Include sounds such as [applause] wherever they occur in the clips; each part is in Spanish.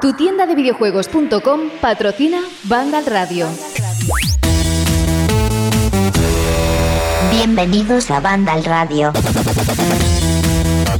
Tu tienda de videojuegos.com patrocina Vandal Radio. Bienvenidos a Vandal Radio.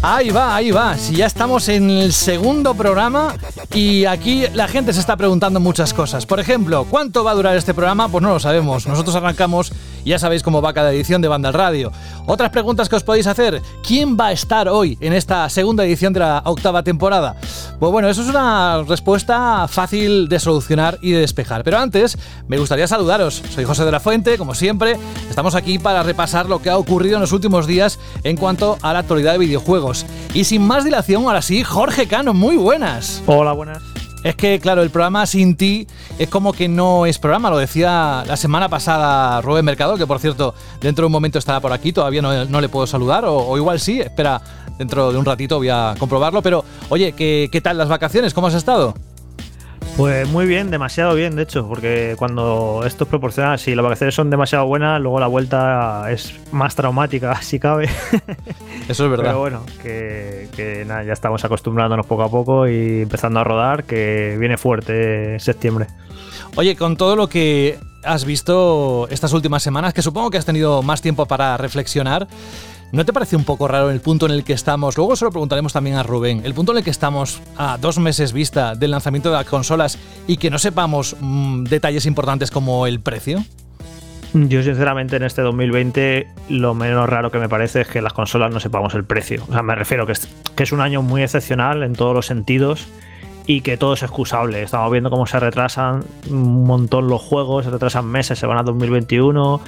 Ahí va, ahí va. Si ya estamos en el segundo programa y aquí la gente se está preguntando muchas cosas. Por ejemplo, ¿cuánto va a durar este programa? Pues no lo sabemos. Nosotros arrancamos ya sabéis cómo va cada edición de Banda Radio. Otras preguntas que os podéis hacer. ¿Quién va a estar hoy en esta segunda edición de la octava temporada? Pues bueno, eso es una respuesta fácil de solucionar y de despejar. Pero antes, me gustaría saludaros. Soy José de la Fuente, como siempre. Estamos aquí para repasar lo que ha ocurrido en los últimos días en cuanto a la actualidad de videojuegos. Y sin más dilación, ahora sí, Jorge Cano, muy buenas. Hola, buenas. Es que, claro, el programa sin ti es como que no es programa. Lo decía la semana pasada Rubén Mercado, que por cierto, dentro de un momento estará por aquí. Todavía no, le puedo saludar, o, igual sí. Espera, dentro de un ratito voy a comprobarlo. Pero, oye, ¿qué, qué tal las vacaciones? ¿Cómo has estado? Pues muy bien, demasiado bien, de hecho, porque cuando esto es proporcional, si las vacaciones son demasiado buenas, luego la vuelta es más traumática, [laughs] si cabe. Eso es verdad. Pero bueno, que, nada, ya estamos acostumbrándonos poco a poco y empezando a rodar, que viene fuerte septiembre. Oye, con todo lo que has visto estas últimas semanas, que supongo que has tenido más tiempo para reflexionar, ¿No te parece un poco raro el punto en el que estamos? Luego se lo preguntaremos también a Rubén. El punto en el que estamos a dos meses vista del lanzamiento de las consolas y que no sepamos mm, detalles importantes como el precio. Yo sinceramente en este 2020 lo menos raro que me parece es que las consolas no sepamos el precio. O sea, me refiero que es, que es un año muy excepcional en todos los sentidos y que todo es excusable. Estamos viendo cómo se retrasan un montón los juegos, se retrasan meses, se van a 2021.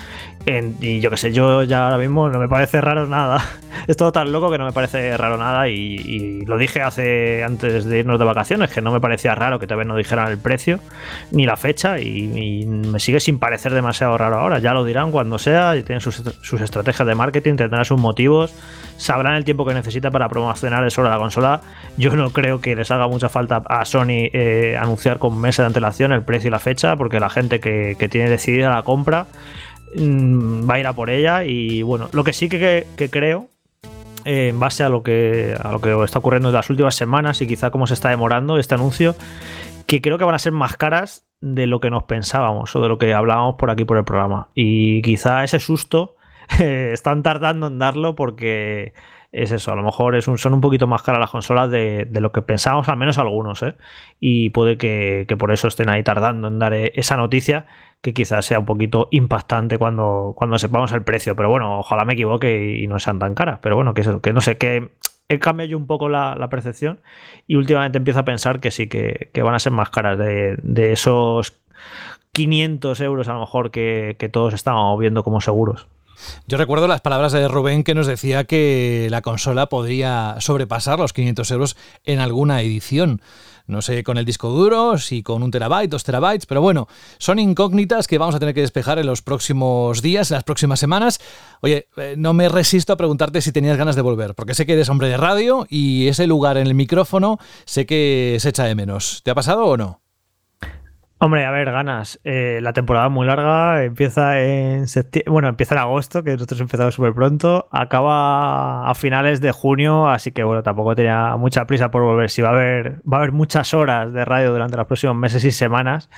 y yo qué sé, yo ya ahora mismo no me parece raro nada. [laughs] Es todo tan loco que no me parece raro nada. Y, lo dije hace antes de irnos de vacaciones, que no me parecía raro que todavía no dijeran el precio ni la fecha. Y, me sigue sin parecer demasiado raro ahora. Ya lo dirán cuando sea, y tienen sus, sus estrategias de marketing, tendrán sus motivos sabrán el tiempo que necesita para promocionar el sobre la consola. Yo no creo que les haga mucha falta a Sony eh, anunciar con meses de antelación el precio y la fecha, porque la gente que, tiene decidida la compra mm, va a ir a por ella. Y bueno, lo que sí que, creo eh, en base a lo que a lo que está ocurriendo en las últimas semanas y quizá cómo se está demorando este anuncio, que creo que van a ser más caras de lo que nos pensábamos o de lo que hablábamos por aquí por el programa. Y quizá ese susto [laughs] están tardando en darlo porque es eso, a lo mejor son un poquito más caras las consolas de, lo que pensábamos, al menos algunos, ¿eh? y puede que, por eso estén ahí tardando en dar eh, esa noticia que quizás sea un poquito impactante cuando, cuando sepamos el precio, pero bueno, ojalá me equivoque y, no sean tan caras, pero bueno, que, que no sé, que he cambiado yo un poco la, percepción y últimamente empiezo a pensar que sí, que, van a ser más caras de, esos 500 euros a lo mejor que, que todos estábamos viendo como seguros. Yo recuerdo las palabras de Rubén que nos decía que la consola podría sobrepasar los 500 euros en alguna edición. No sé con el disco duro, si con un terabyte, dos terabytes, pero bueno, son incógnitas que vamos a tener que despejar en los próximos días, en las próximas semanas. Oye, eh, no me resisto a preguntarte si tenías ganas de volver, porque sé que eres hombre de radio y ese lugar en el micrófono sé que se echa de menos. ¿Te ha pasado o no? Hombre, a ver, ganas. Eh, la temporada muy larga, empieza en septiembre, bueno, empieza en agosto, que nosotros empezamos súper pronto, acaba a finales de junio, así que bueno, tampoco tenía mucha prisa por volver. Si va a haber, va a haber muchas horas de radio durante los próximos meses y semanas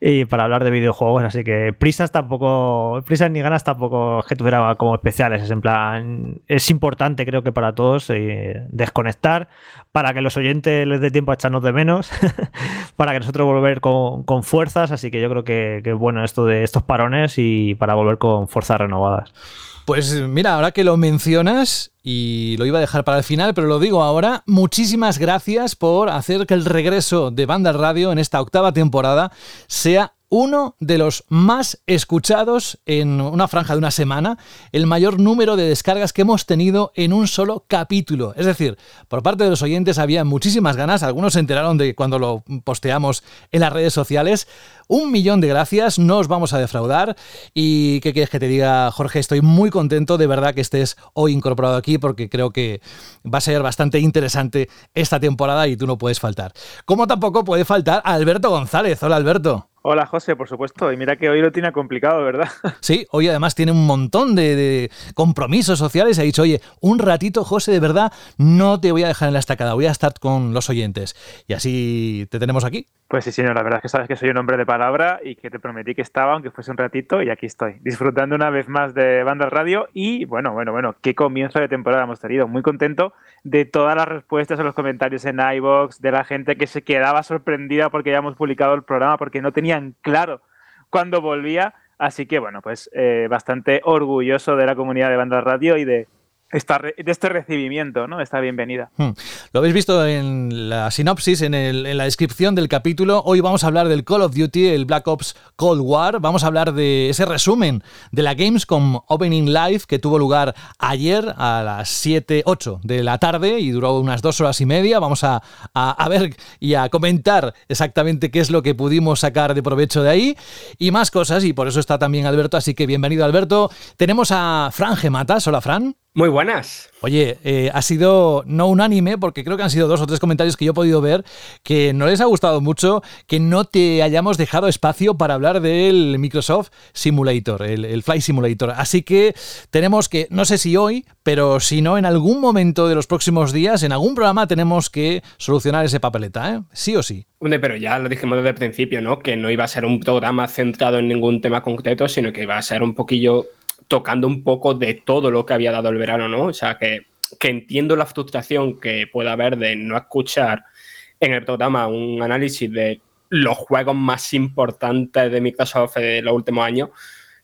y para hablar de videojuegos, así que prisas tampoco, prisas ni ganas tampoco es que tuviera como especiales. Es en plan, es importante creo que para todos eh, desconectar, para que los oyentes les dé tiempo a echarnos de menos, [laughs] para que nosotros volver con, fuerzas. Así que yo creo que, que, bueno esto de estos parones y para volver con fuerzas renovadas. Pues mira, ahora que lo mencionas, y lo iba a dejar para el final, pero lo digo ahora, muchísimas gracias por hacer que el regreso de Banda Radio en esta octava temporada sea uno de los más escuchados en una franja de una semana, el mayor número de descargas que hemos tenido en un solo capítulo. Es decir, por parte de los oyentes había muchísimas ganas, algunos se enteraron de cuando lo posteamos en las redes sociales. Un millón de gracias, no os vamos a defraudar. ¿Y qué quieres que te diga, Jorge? Estoy muy contento de verdad que estés hoy incorporado aquí porque creo que va a ser bastante interesante esta temporada y tú no puedes faltar. Como tampoco puede faltar Alberto González. Hola, Alberto. Hola José, por supuesto. Y mira que hoy lo tiene complicado, ¿verdad? [laughs] Sí, hoy además tiene un montón de, compromisos sociales. Ha dicho, oye, un ratito José, de verdad, no te voy a dejar en la estacada, voy a estar con los oyentes. Y así te tenemos aquí. Pues sí, señor, la verdad es que sabes que soy un hombre de palabra y que te prometí que estaba, aunque fuese un ratito, y aquí estoy, disfrutando una vez más de Banda Radio. Y bueno, bueno, bueno, qué comienzo de temporada hemos tenido. Muy contento de todas las respuestas a los comentarios en iBox, de la gente que se quedaba sorprendida porque ya hemos publicado el programa, porque no tenía claro cuando volvía. Así que bueno, pues eh, bastante orgulloso de la comunidad de Banda Radio y de de este recibimiento, ¿no? Esta bienvenida. Hmm. Lo habéis visto en la sinopsis, en, en, la descripción del capítulo. Hoy vamos a hablar del Call of Duty, el Black Ops Cold War. Vamos a hablar de ese resumen de la Gamescom Opening Live que tuvo lugar ayer a las 7, 8 de la tarde y duró unas dos horas y media. Vamos a, a, ver y a comentar exactamente qué es lo que pudimos sacar de provecho de ahí y más cosas. Y por eso está también Alberto. Así que bienvenido, Alberto. Tenemos a Fran Gematas. Hola, Fran. Muy buenas. Oye, eh, ha sido no unánime, porque creo que han sido dos o tres comentarios que yo he podido ver que no les ha gustado mucho que no te hayamos dejado espacio para hablar del Microsoft Simulator, el, el Flight Simulator. Así que tenemos que, no sé si hoy, pero si no, en algún momento de los próximos días, en algún programa tenemos que solucionar ese papeleta, ¿eh? Sí o sí. Pero ya lo dijimos desde el principio, ¿no? Que no iba a ser un programa centrado en ningún tema concreto, sino que iba a ser un poquillo tocando un poco de todo lo que había dado el verano, ¿no? O sea, que, entiendo la frustración que pueda haber de no escuchar en el programa un análisis de los juegos más importantes de Microsoft de los últimos años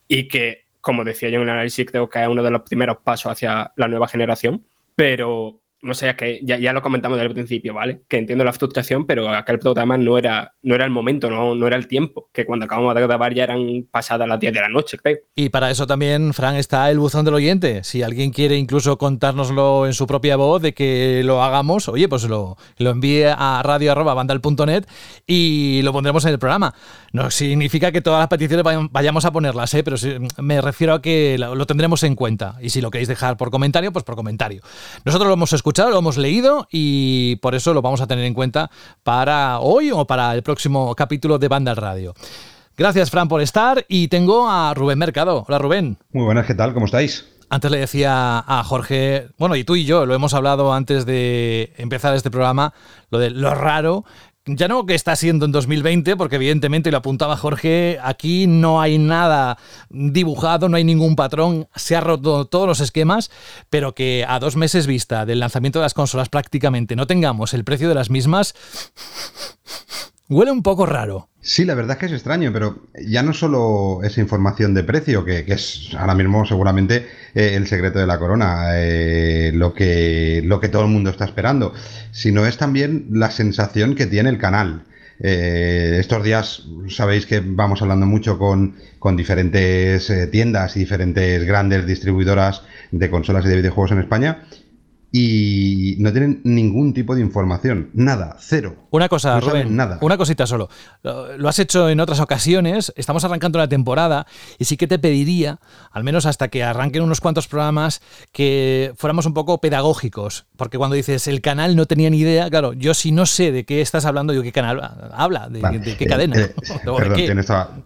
y que, como decía yo en el análisis, creo que es uno de los primeros pasos hacia la nueva generación, pero no sé, que ya, ya, lo comentamos desde el principio, ¿vale? Que entiendo la frustración, pero aquel programa no era, no era el momento, no, no era el tiempo, que cuando acabamos de grabar ya eran pasadas las 10 de la noche, creo. Y para eso también, Fran, está el buzón del oyente. Si alguien quiere incluso contárnoslo en su propia voz de que lo hagamos, oye, pues lo, lo envíe a radio.bandal.net y lo pondremos en el programa. No significa que todas las peticiones vayamos a ponerlas, ¿eh? pero me refiero a que lo tendremos en cuenta. Y si lo queréis dejar por comentario, pues por comentario. Nosotros lo hemos escuchado lo hemos leído y por eso lo vamos a tener en cuenta para hoy o para el próximo capítulo de Banda Radio. Gracias, Fran, por estar. Y tengo a Rubén Mercado. Hola, Rubén. Muy buenas, ¿qué tal? ¿Cómo estáis? Antes le decía a Jorge, bueno, y tú y yo lo hemos hablado antes de empezar este programa, lo de lo raro ya no que está siendo en 2020, porque evidentemente lo apuntaba Jorge, aquí no hay nada dibujado, no hay ningún patrón, se han roto todos los esquemas, pero que a dos meses vista del lanzamiento de las consolas prácticamente no tengamos el precio de las mismas, huele un poco raro. Sí, la verdad es que es extraño, pero ya no solo esa información de precio, que, es ahora mismo seguramente eh, el secreto de la corona, eh, lo, que, lo que todo el mundo está esperando, sino es también la sensación que tiene el canal. Eh, estos días sabéis que vamos hablando mucho con, con diferentes tiendas y diferentes grandes distribuidoras de consolas y de videojuegos en España y no tienen ningún tipo de información, nada, cero. Una cosa, Rubén, nada. una cosita solo. Lo has hecho en otras ocasiones, estamos arrancando la temporada y sí que te pediría, al menos hasta que arranquen unos cuantos programas, que fuéramos un poco pedagógicos, porque cuando dices el canal no tenía ni idea, claro, yo si no sé de qué estás hablando, yo qué canal habla, de, qué cadena. Eh, [laughs] perdón,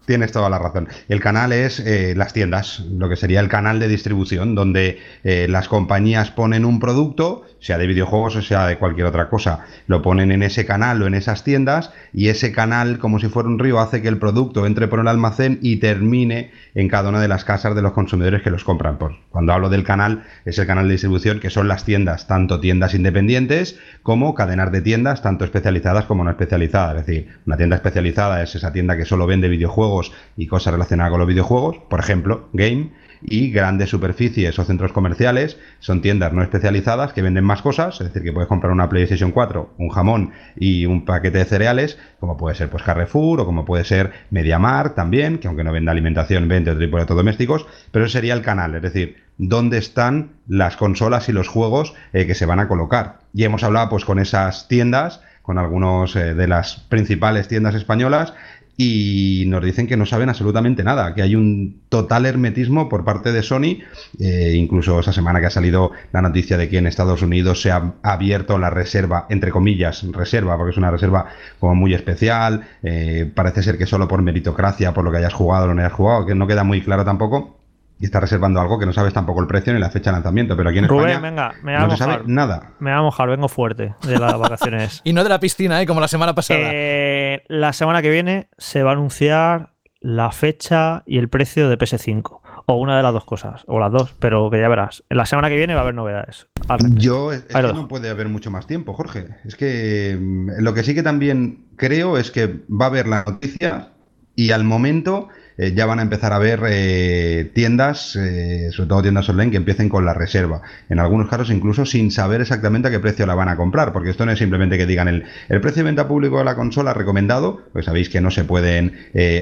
Tienes, toda, la razón. El canal es eh, las tiendas, lo que sería el canal de distribución, donde eh, las compañías ponen un producto sea de videojuegos o sea de cualquier otra cosa, lo ponen en ese canal o en esas tiendas y ese canal, como si fuera un río, hace que el producto entre por el almacén y termine en cada una de las casas de los consumidores que los compran. Por, cuando hablo del canal, es el canal de distribución que son las tiendas, tanto tiendas independientes como cadenas de tiendas, tanto especializadas como no especializadas. Es decir, una tienda especializada es esa tienda que solo vende videojuegos y cosas relacionadas con los videojuegos, por ejemplo, Game y grandes superficies o centros comerciales son tiendas no especializadas que venden más cosas, es decir, que puedes comprar una PlayStation 4, un jamón y un paquete de cereales, como puede ser pues Carrefour o como puede ser MediaMarkt también, que aunque no venda alimentación, vende otro tipo de domésticos, pero ese sería el canal, es decir, dónde están las consolas y los juegos eh, que se van a colocar. Y hemos hablado pues con esas tiendas, con algunos eh, de las principales tiendas españolas y nos dicen que no saben absolutamente nada, que hay un total hermetismo por parte de Sony, eh, incluso esa semana que ha salido la noticia de que en Estados Unidos se ha abierto la reserva, entre comillas, reserva, porque es una reserva como muy especial, eh, parece ser que solo por meritocracia, por lo que hayas jugado o no hayas jugado, que no queda muy claro tampoco. Y está reservando algo que no sabes tampoco el precio ni la fecha de lanzamiento, pero aquí en Rubén, España venga, me no a se sabe mojar. nada. Me voy a mojar, vengo fuerte de las vacaciones. [laughs] Y no de la piscina, ¿eh? como la semana pasada. Eh, la semana que viene se va a anunciar la fecha y el precio de PS5. O una de las dos cosas, o las dos, pero que ya verás. En la semana que viene va a haber novedades. Yo, es, que no puede haber mucho más tiempo, Jorge. Es que mm, lo que sí que también creo es que va a haber la noticia y al momento eh, ya van a empezar a ver eh, tiendas, eh, sobre todo tiendas online, que empiecen con la reserva. En algunos casos incluso sin saber exactamente a qué precio la van a comprar, porque esto no es simplemente que digan el, precio de venta público de la consola recomendado, pues sabéis que no se pueden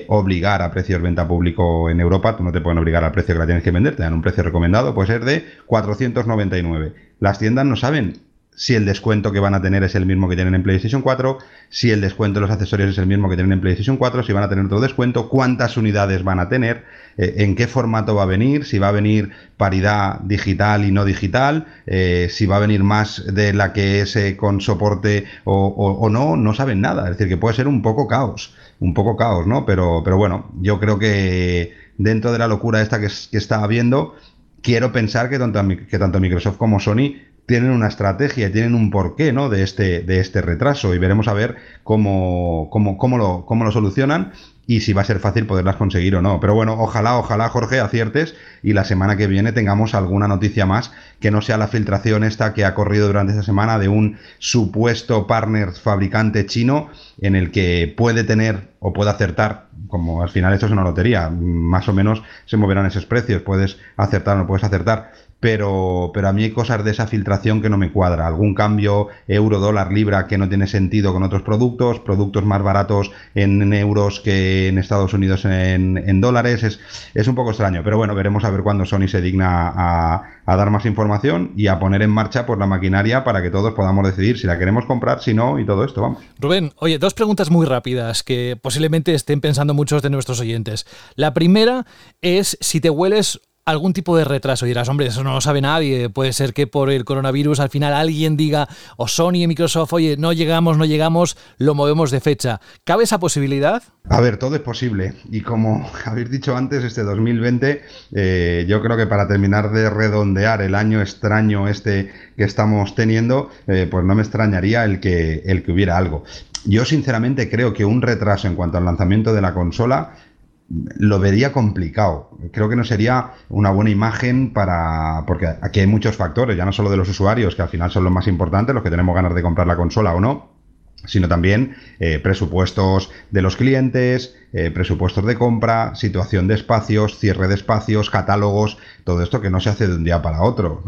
obligar a precios de venta público en Europa, tú no te pueden obligar al precio que la tienes que vender, te dan un precio recomendado, puede ser de 499. Las tiendas no saben si el descuento que van a tener es el mismo que tienen en PlayStation 4, si el descuento de los accesorios es el mismo que tienen en PlayStation 4, si van a tener otro descuento, cuántas unidades van a tener, eh, en qué formato va a venir, si va a venir paridad digital y no digital, eh, si va a venir más de la que es eh, con soporte o, no, no saben nada. Es decir, que puede ser un poco caos, un poco caos, ¿no? Pero, pero bueno, yo creo que dentro de la locura esta que, que está habiendo, quiero pensar que tanto, que tanto Microsoft como Sony tienen una estrategia tienen un porqué ¿no? de, este, de este retraso y veremos a ver cómo, cómo, cómo, lo, cómo lo solucionan y si va a ser fácil poderlas conseguir o no. Pero bueno, ojalá, ojalá Jorge aciertes y la semana que viene tengamos alguna noticia más que no sea la filtración esta que ha corrido durante esta semana de un supuesto partner fabricante chino en el que puede tener o puede acertar, como al final esto es una lotería, más o menos se moverán esos precios, puedes acertar o no puedes acertar, pero, pero a mí hay cosas de esa filtración que no me cuadra. Algún cambio euro, dólar, libra que no tiene sentido con otros productos, productos más baratos en euros que en Estados Unidos en, en dólares. Es, es un poco extraño, pero bueno, veremos a ver cuándo Sony se digna a, a dar más información y a poner en marcha pues, la maquinaria para que todos podamos decidir si la queremos comprar, si no y todo esto, vamos. Rubén, oye, dos preguntas muy rápidas que posiblemente estén pensando muchos de nuestros oyentes. La primera es si te hueles algún tipo de retraso. Y dirás, hombre, eso no lo sabe nadie. Puede ser que por el coronavirus al final alguien diga, o Sony y Microsoft, oye, no llegamos, no llegamos, lo movemos de fecha. ¿Cabe esa posibilidad? A ver, todo es posible. Y como [laughs] habéis dicho antes, este 2020, eh, yo creo que para terminar de redondear el año extraño este que estamos teniendo, eh, pues no me extrañaría el que, el que hubiera algo. Yo sinceramente creo que un retraso en cuanto al lanzamiento de la consola lo vería complicado. Creo que no sería una buena imagen para... porque aquí hay muchos factores, ya no solo de los usuarios, que al final son los más importantes, los que tenemos ganas de comprar la consola o no, sino también eh, presupuestos de los clientes, eh, presupuestos de compra, situación de espacios, cierre de espacios, catálogos, todo esto que no se hace de un día para otro.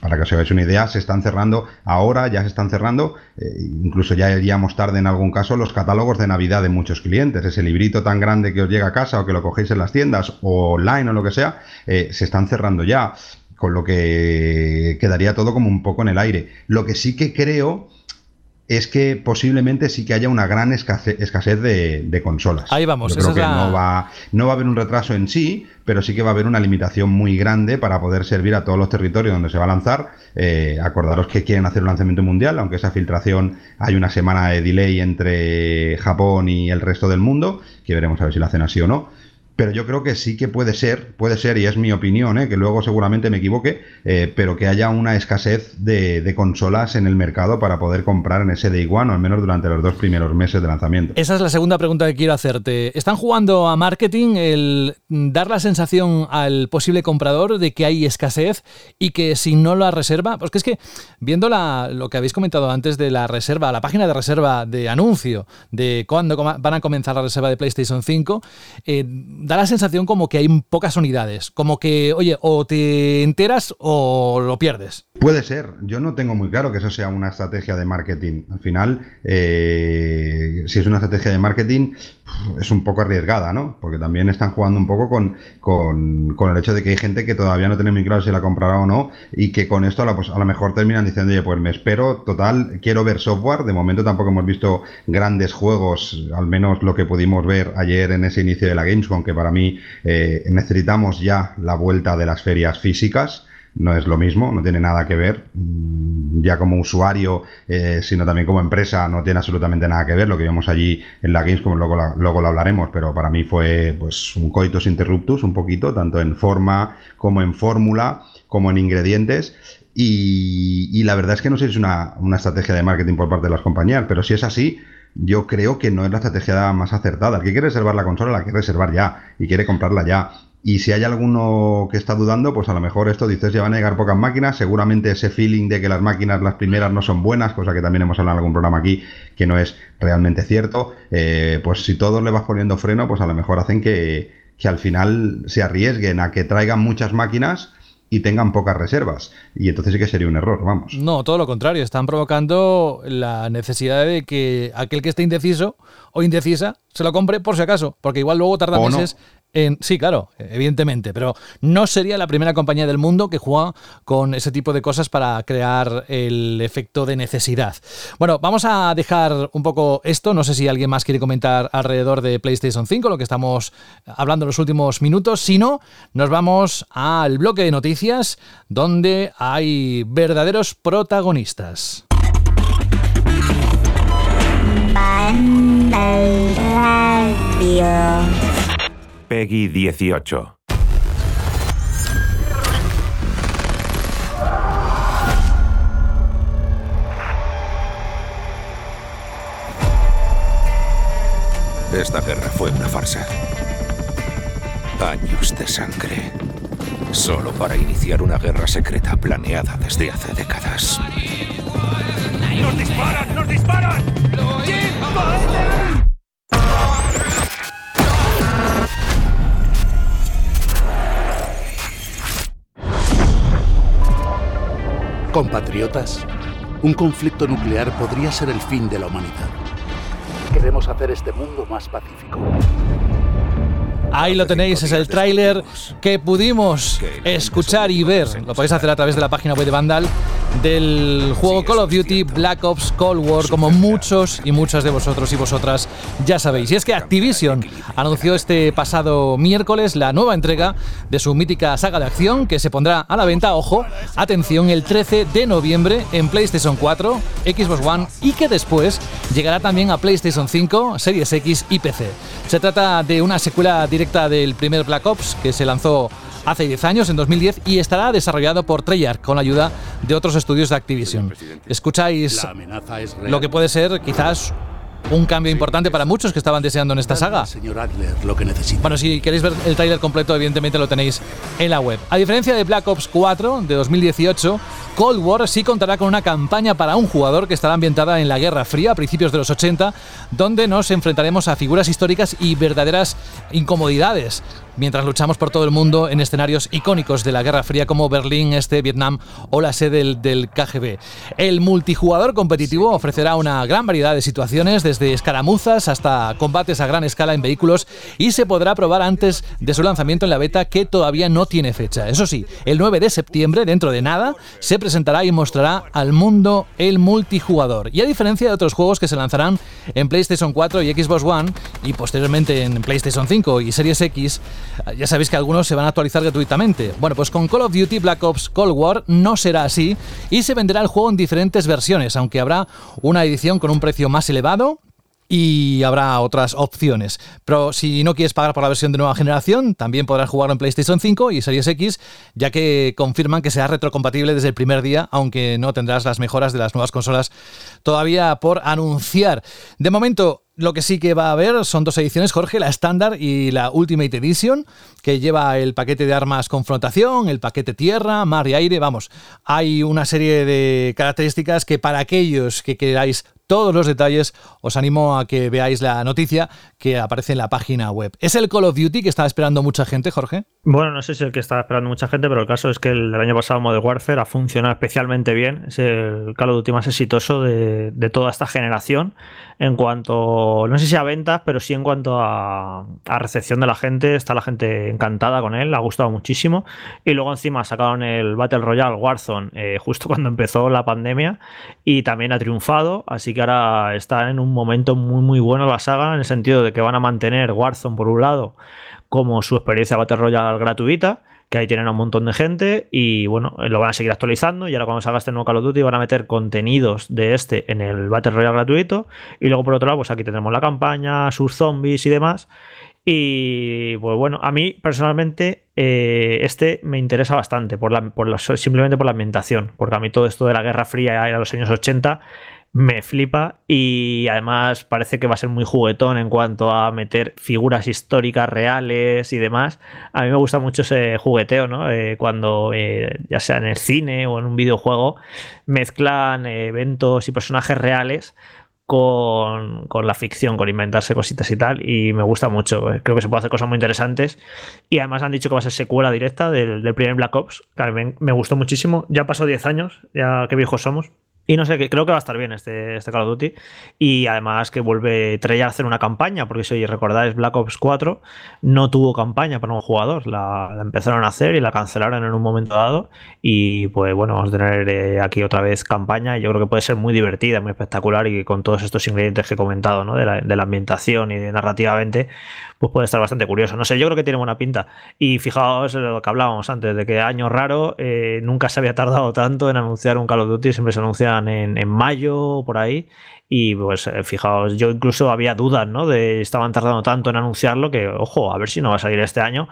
Para que os hagáis una idea, se están cerrando ahora, ya se están cerrando, eh, incluso ya iríamos tarde en algún caso, los catálogos de Navidad de muchos clientes. Ese librito tan grande que os llega a casa o que lo cogéis en las tiendas o online o lo que sea, se están cerrando ya, con lo que quedaría todo como un poco en el aire. Lo que sí que creo es que posiblemente sí que haya una gran escasez, escasez de, de, consolas. Ahí vamos. Yo creo esa que es la... no, va, no va a haber un retraso en sí, pero sí que va a haber una limitación muy grande para poder servir a todos los territorios donde se va a lanzar. Eh, acordaros que quieren hacer un lanzamiento mundial, aunque esa filtración hay una semana de delay entre Japón y el resto del mundo, que veremos a ver si la hacen así o no pero yo creo que sí que puede ser, puede ser, y es mi opinión, ¿eh? que luego seguramente me equivoque, eh, pero que haya una escasez de, consolas en el mercado para poder comprar en ese Day One, o al menos durante los dos primeros meses de lanzamiento. Esa es la segunda pregunta que quiero hacerte. ¿Están jugando a marketing el dar la sensación al posible comprador de que hay escasez y que si no la reserva, pues que es que viendo lo que habéis comentado antes de la reserva, la página de reserva de anuncio de cuándo van a comenzar la reserva de PlayStation 5, eh, da la sensación como que hay pocas unidades, como que, oye, o te enteras o lo pierdes. Puede ser, yo no tengo muy claro que eso sea una estrategia de marketing. Al final, eh, si es una estrategia de marketing, es un poco arriesgada, ¿no? Porque también están jugando un poco con, con, el hecho de que hay gente que todavía no tiene muy claro si la comprará o no y que con esto a, pues, a lo mejor terminan diciendo, oye, pues me espero, total, quiero ver software. De momento tampoco hemos visto grandes juegos, al menos lo que pudimos ver ayer en ese inicio de la Gamescom, que para mí eh, necesitamos ya la vuelta de las ferias físicas no es lo mismo, no tiene nada que ver. Mm, ya como usuario, eh, sino también como empresa, no tiene absolutamente nada que ver. Lo que vimos allí en la Gamescom, luego, luego lo hablaremos, pero para mí fue pues un coitus interruptus un poquito, tanto en forma como en fórmula, como en ingredientes. Y, la verdad es que no sé si es una, una estrategia de marketing por parte de las compañías, pero si es así, yo creo que no es la estrategia más acertada. El que quiere reservar la consola la quiere reservar ya y quiere comprarla ya. Y si hay alguno que está dudando, pues a lo mejor esto dices, ya van a llegar pocas máquinas, seguramente ese feeling de que las máquinas, las primeras, no son buenas, cosa que también hemos hablado en algún programa aquí, que no es realmente cierto, eh, pues si todos le vas poniendo freno, pues a lo mejor hacen que, que al final se arriesguen a que traigan muchas máquinas y tengan pocas reservas. Y entonces sí que sería un error, vamos. No, todo lo contrario, están provocando la necesidad de que aquel que esté indeciso o indecisa se lo compre por si acaso, porque igual luego tarda meses sí, claro, evidentemente, pero no sería la primera compañía del mundo que juega con ese tipo de cosas para crear el efecto de necesidad. Bueno, vamos a dejar un poco esto, no sé si alguien más quiere comentar alrededor de PlayStation 5, lo que estamos hablando en los últimos minutos, si no, nos vamos al bloque de noticias donde hay verdaderos protagonistas. Peggy 18. Esta guerra fue una farsa. Años de sangre. Solo para iniciar una guerra secreta planeada desde hace décadas. ¡Nos disparan! ¡Nos disparan! Compatriotas, un conflicto nuclear podría ser el fin de la humanidad. Queremos hacer este mundo más pacífico. Ahí lo tenéis, es el tráiler que pudimos escuchar y ver. Lo podéis hacer a través de la página web de Vandal del juego Call of Duty Black Ops Cold War, como muchos y muchas de vosotros y vosotras ya sabéis. Y es que Activision anunció este pasado miércoles la nueva entrega de su mítica saga de acción que se pondrá a la venta, ojo, atención, el 13 de noviembre en PlayStation 4, Xbox One y que después llegará también a PlayStation 5, Series X y PC. Se trata de una secuela directa del primer Black Ops que se lanzó hace 10 años, en 2010, y estará desarrollado por Treyarch con la ayuda de otros estudios de Activision. Escucháis lo que puede ser quizás un cambio importante para muchos que estaban deseando en esta saga. Bueno, si queréis ver el tráiler completo, evidentemente lo tenéis en la web. A diferencia de Black Ops 4 de 2018, Cold War sí contará con una campaña para un jugador que estará ambientada en la Guerra Fría a principios de los 80, donde nos enfrentaremos a figuras históricas y verdaderas incomodidades mientras luchamos por todo el mundo en escenarios icónicos de la Guerra Fría como Berlín, este, Vietnam o la sede del, KGB. El multijugador competitivo ofrecerá una gran variedad de situaciones, desde escaramuzas hasta combates a gran escala en vehículos y se podrá probar antes de su lanzamiento en la beta que todavía no tiene fecha. Eso sí, el 9 de septiembre, dentro de nada, se presentará y mostrará al mundo el multijugador. Y a diferencia de otros juegos que se lanzarán en PlayStation 4 y Xbox One y posteriormente en PlayStation 5 y Series X, ya sabéis que algunos se van a actualizar gratuitamente. Bueno, pues con Call of Duty Black Ops Cold War no será así y se venderá el juego en diferentes versiones, aunque habrá una edición con un precio más elevado y habrá otras opciones. Pero si no quieres pagar por la versión de nueva generación, también podrás jugarlo en PlayStation 5 y Series X, ya que confirman que será retrocompatible desde el primer día, aunque no tendrás las mejoras de las nuevas consolas todavía por anunciar. De momento, lo que sí que va a haber son dos ediciones, Jorge, la estándar y la Ultimate Edition, que lleva el paquete de armas confrontación, el paquete tierra, mar y aire, vamos, hay una serie de características que para aquellos que queráis todos los detalles, os animo a que veáis la noticia que aparece en la página web. ¿Es el Call of Duty que estaba esperando mucha gente, Jorge? Bueno, no sé si es el que estaba esperando mucha gente, pero el caso es que el, año pasado Modern Warfare ha funcionado especialmente bien. Es el Call of Duty más exitoso de, de toda esta generación en cuanto, no sé si a ventas, pero sí en cuanto a, recepción de la gente. Está la gente encantada con él, le ha gustado muchísimo. Y luego encima sacaron el Battle Royale Warzone eh, justo [laughs] cuando empezó la pandemia y también ha triunfado. Así que ahora está en un momento muy, muy bueno la saga, en el sentido de que van a mantener Warzone por un lado como su experiencia Battle Royale gratuita que ahí tienen a un montón de gente y bueno, lo van a seguir actualizando y ahora cuando salga este nuevo Call of Duty van a meter contenidos de este en el Battle Royale gratuito y luego por otro lado pues aquí tenemos la campaña, sus zombies y demás. Y pues bueno, a mí personalmente eh, este me interesa bastante por la, por simplemente por la ambientación, porque a mí todo esto de la Guerra Fría era los años 80 me flipa y además parece que va a ser muy juguetón en cuanto a meter figuras históricas reales y demás. A mí me gusta mucho ese jugueteo, ¿no? Eh, cuando eh, ya sea en el cine o en un videojuego mezclan eventos y personajes reales con, la ficción, con inventarse cositas y tal, y me gusta mucho. Eh, creo que se puede hacer cosas muy interesantes. Y además han dicho que va a ser secuela directa del, primer Black Ops, que a mí me gustó muchísimo. Ya pasó 10 años, ya qué viejos somos. Y no sé, creo que va a estar bien este, este Call of Duty. Y además que vuelve Treyarch a hacer una campaña, porque si recordáis, Black Ops 4 no tuvo campaña para un jugador. La, empezaron a hacer y la cancelaron en un momento dado. Y pues bueno, vamos a tener eh, aquí otra vez campaña. Yo creo que puede ser muy divertida, muy espectacular y con todos estos ingredientes que he comentado, ¿no? De la, de la ambientación y de narrativamente, pues puede estar bastante curioso. No sé, yo creo que tiene buena pinta. Y fijaos lo que hablábamos antes, de que año raro, eh, nunca se había tardado tanto en anunciar un Call of Duty, siempre se anuncian en, en mayo por ahí. Y pues eh, fijaos, yo incluso había dudas, ¿no? De estaban tardando tanto en anunciarlo que, ojo, a ver si no va a salir este año.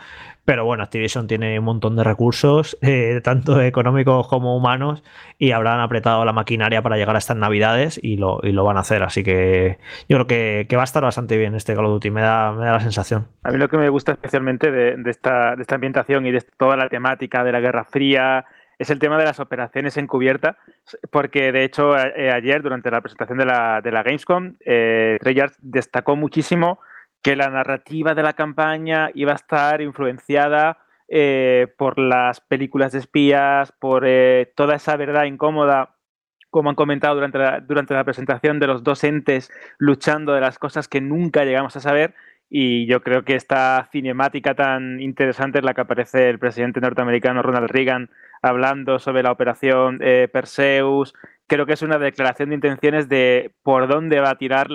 Pero bueno, Activision tiene un montón de recursos, [laughs] eh, tanto económicos como humanos, y habrán apretado la maquinaria para llegar a estas navidades y lo, y lo van a hacer. Así que yo creo que, que, va a estar bastante bien este Call of Duty, me da, me da la sensación. A mí lo que me gusta especialmente de, esta, de esta ambientación y de toda la temática de la Guerra Fría es el tema de las operaciones encubierta, porque de hecho eh, ayer durante la presentación de la, de la Gamescom, eh, Treyarch destacó muchísimo que la narrativa de la campaña iba a estar influenciada eh, por las películas de espías, por eh, toda esa verdad incómoda, como han comentado durante la, durante la presentación, de los dos entes luchando de las cosas que nunca llegamos a saber. Y yo creo que esta cinemática tan interesante en la que aparece el presidente norteamericano Ronald Reagan hablando sobre la operación eh, Perseus, creo que es una declaración de intenciones de por dónde va a tirar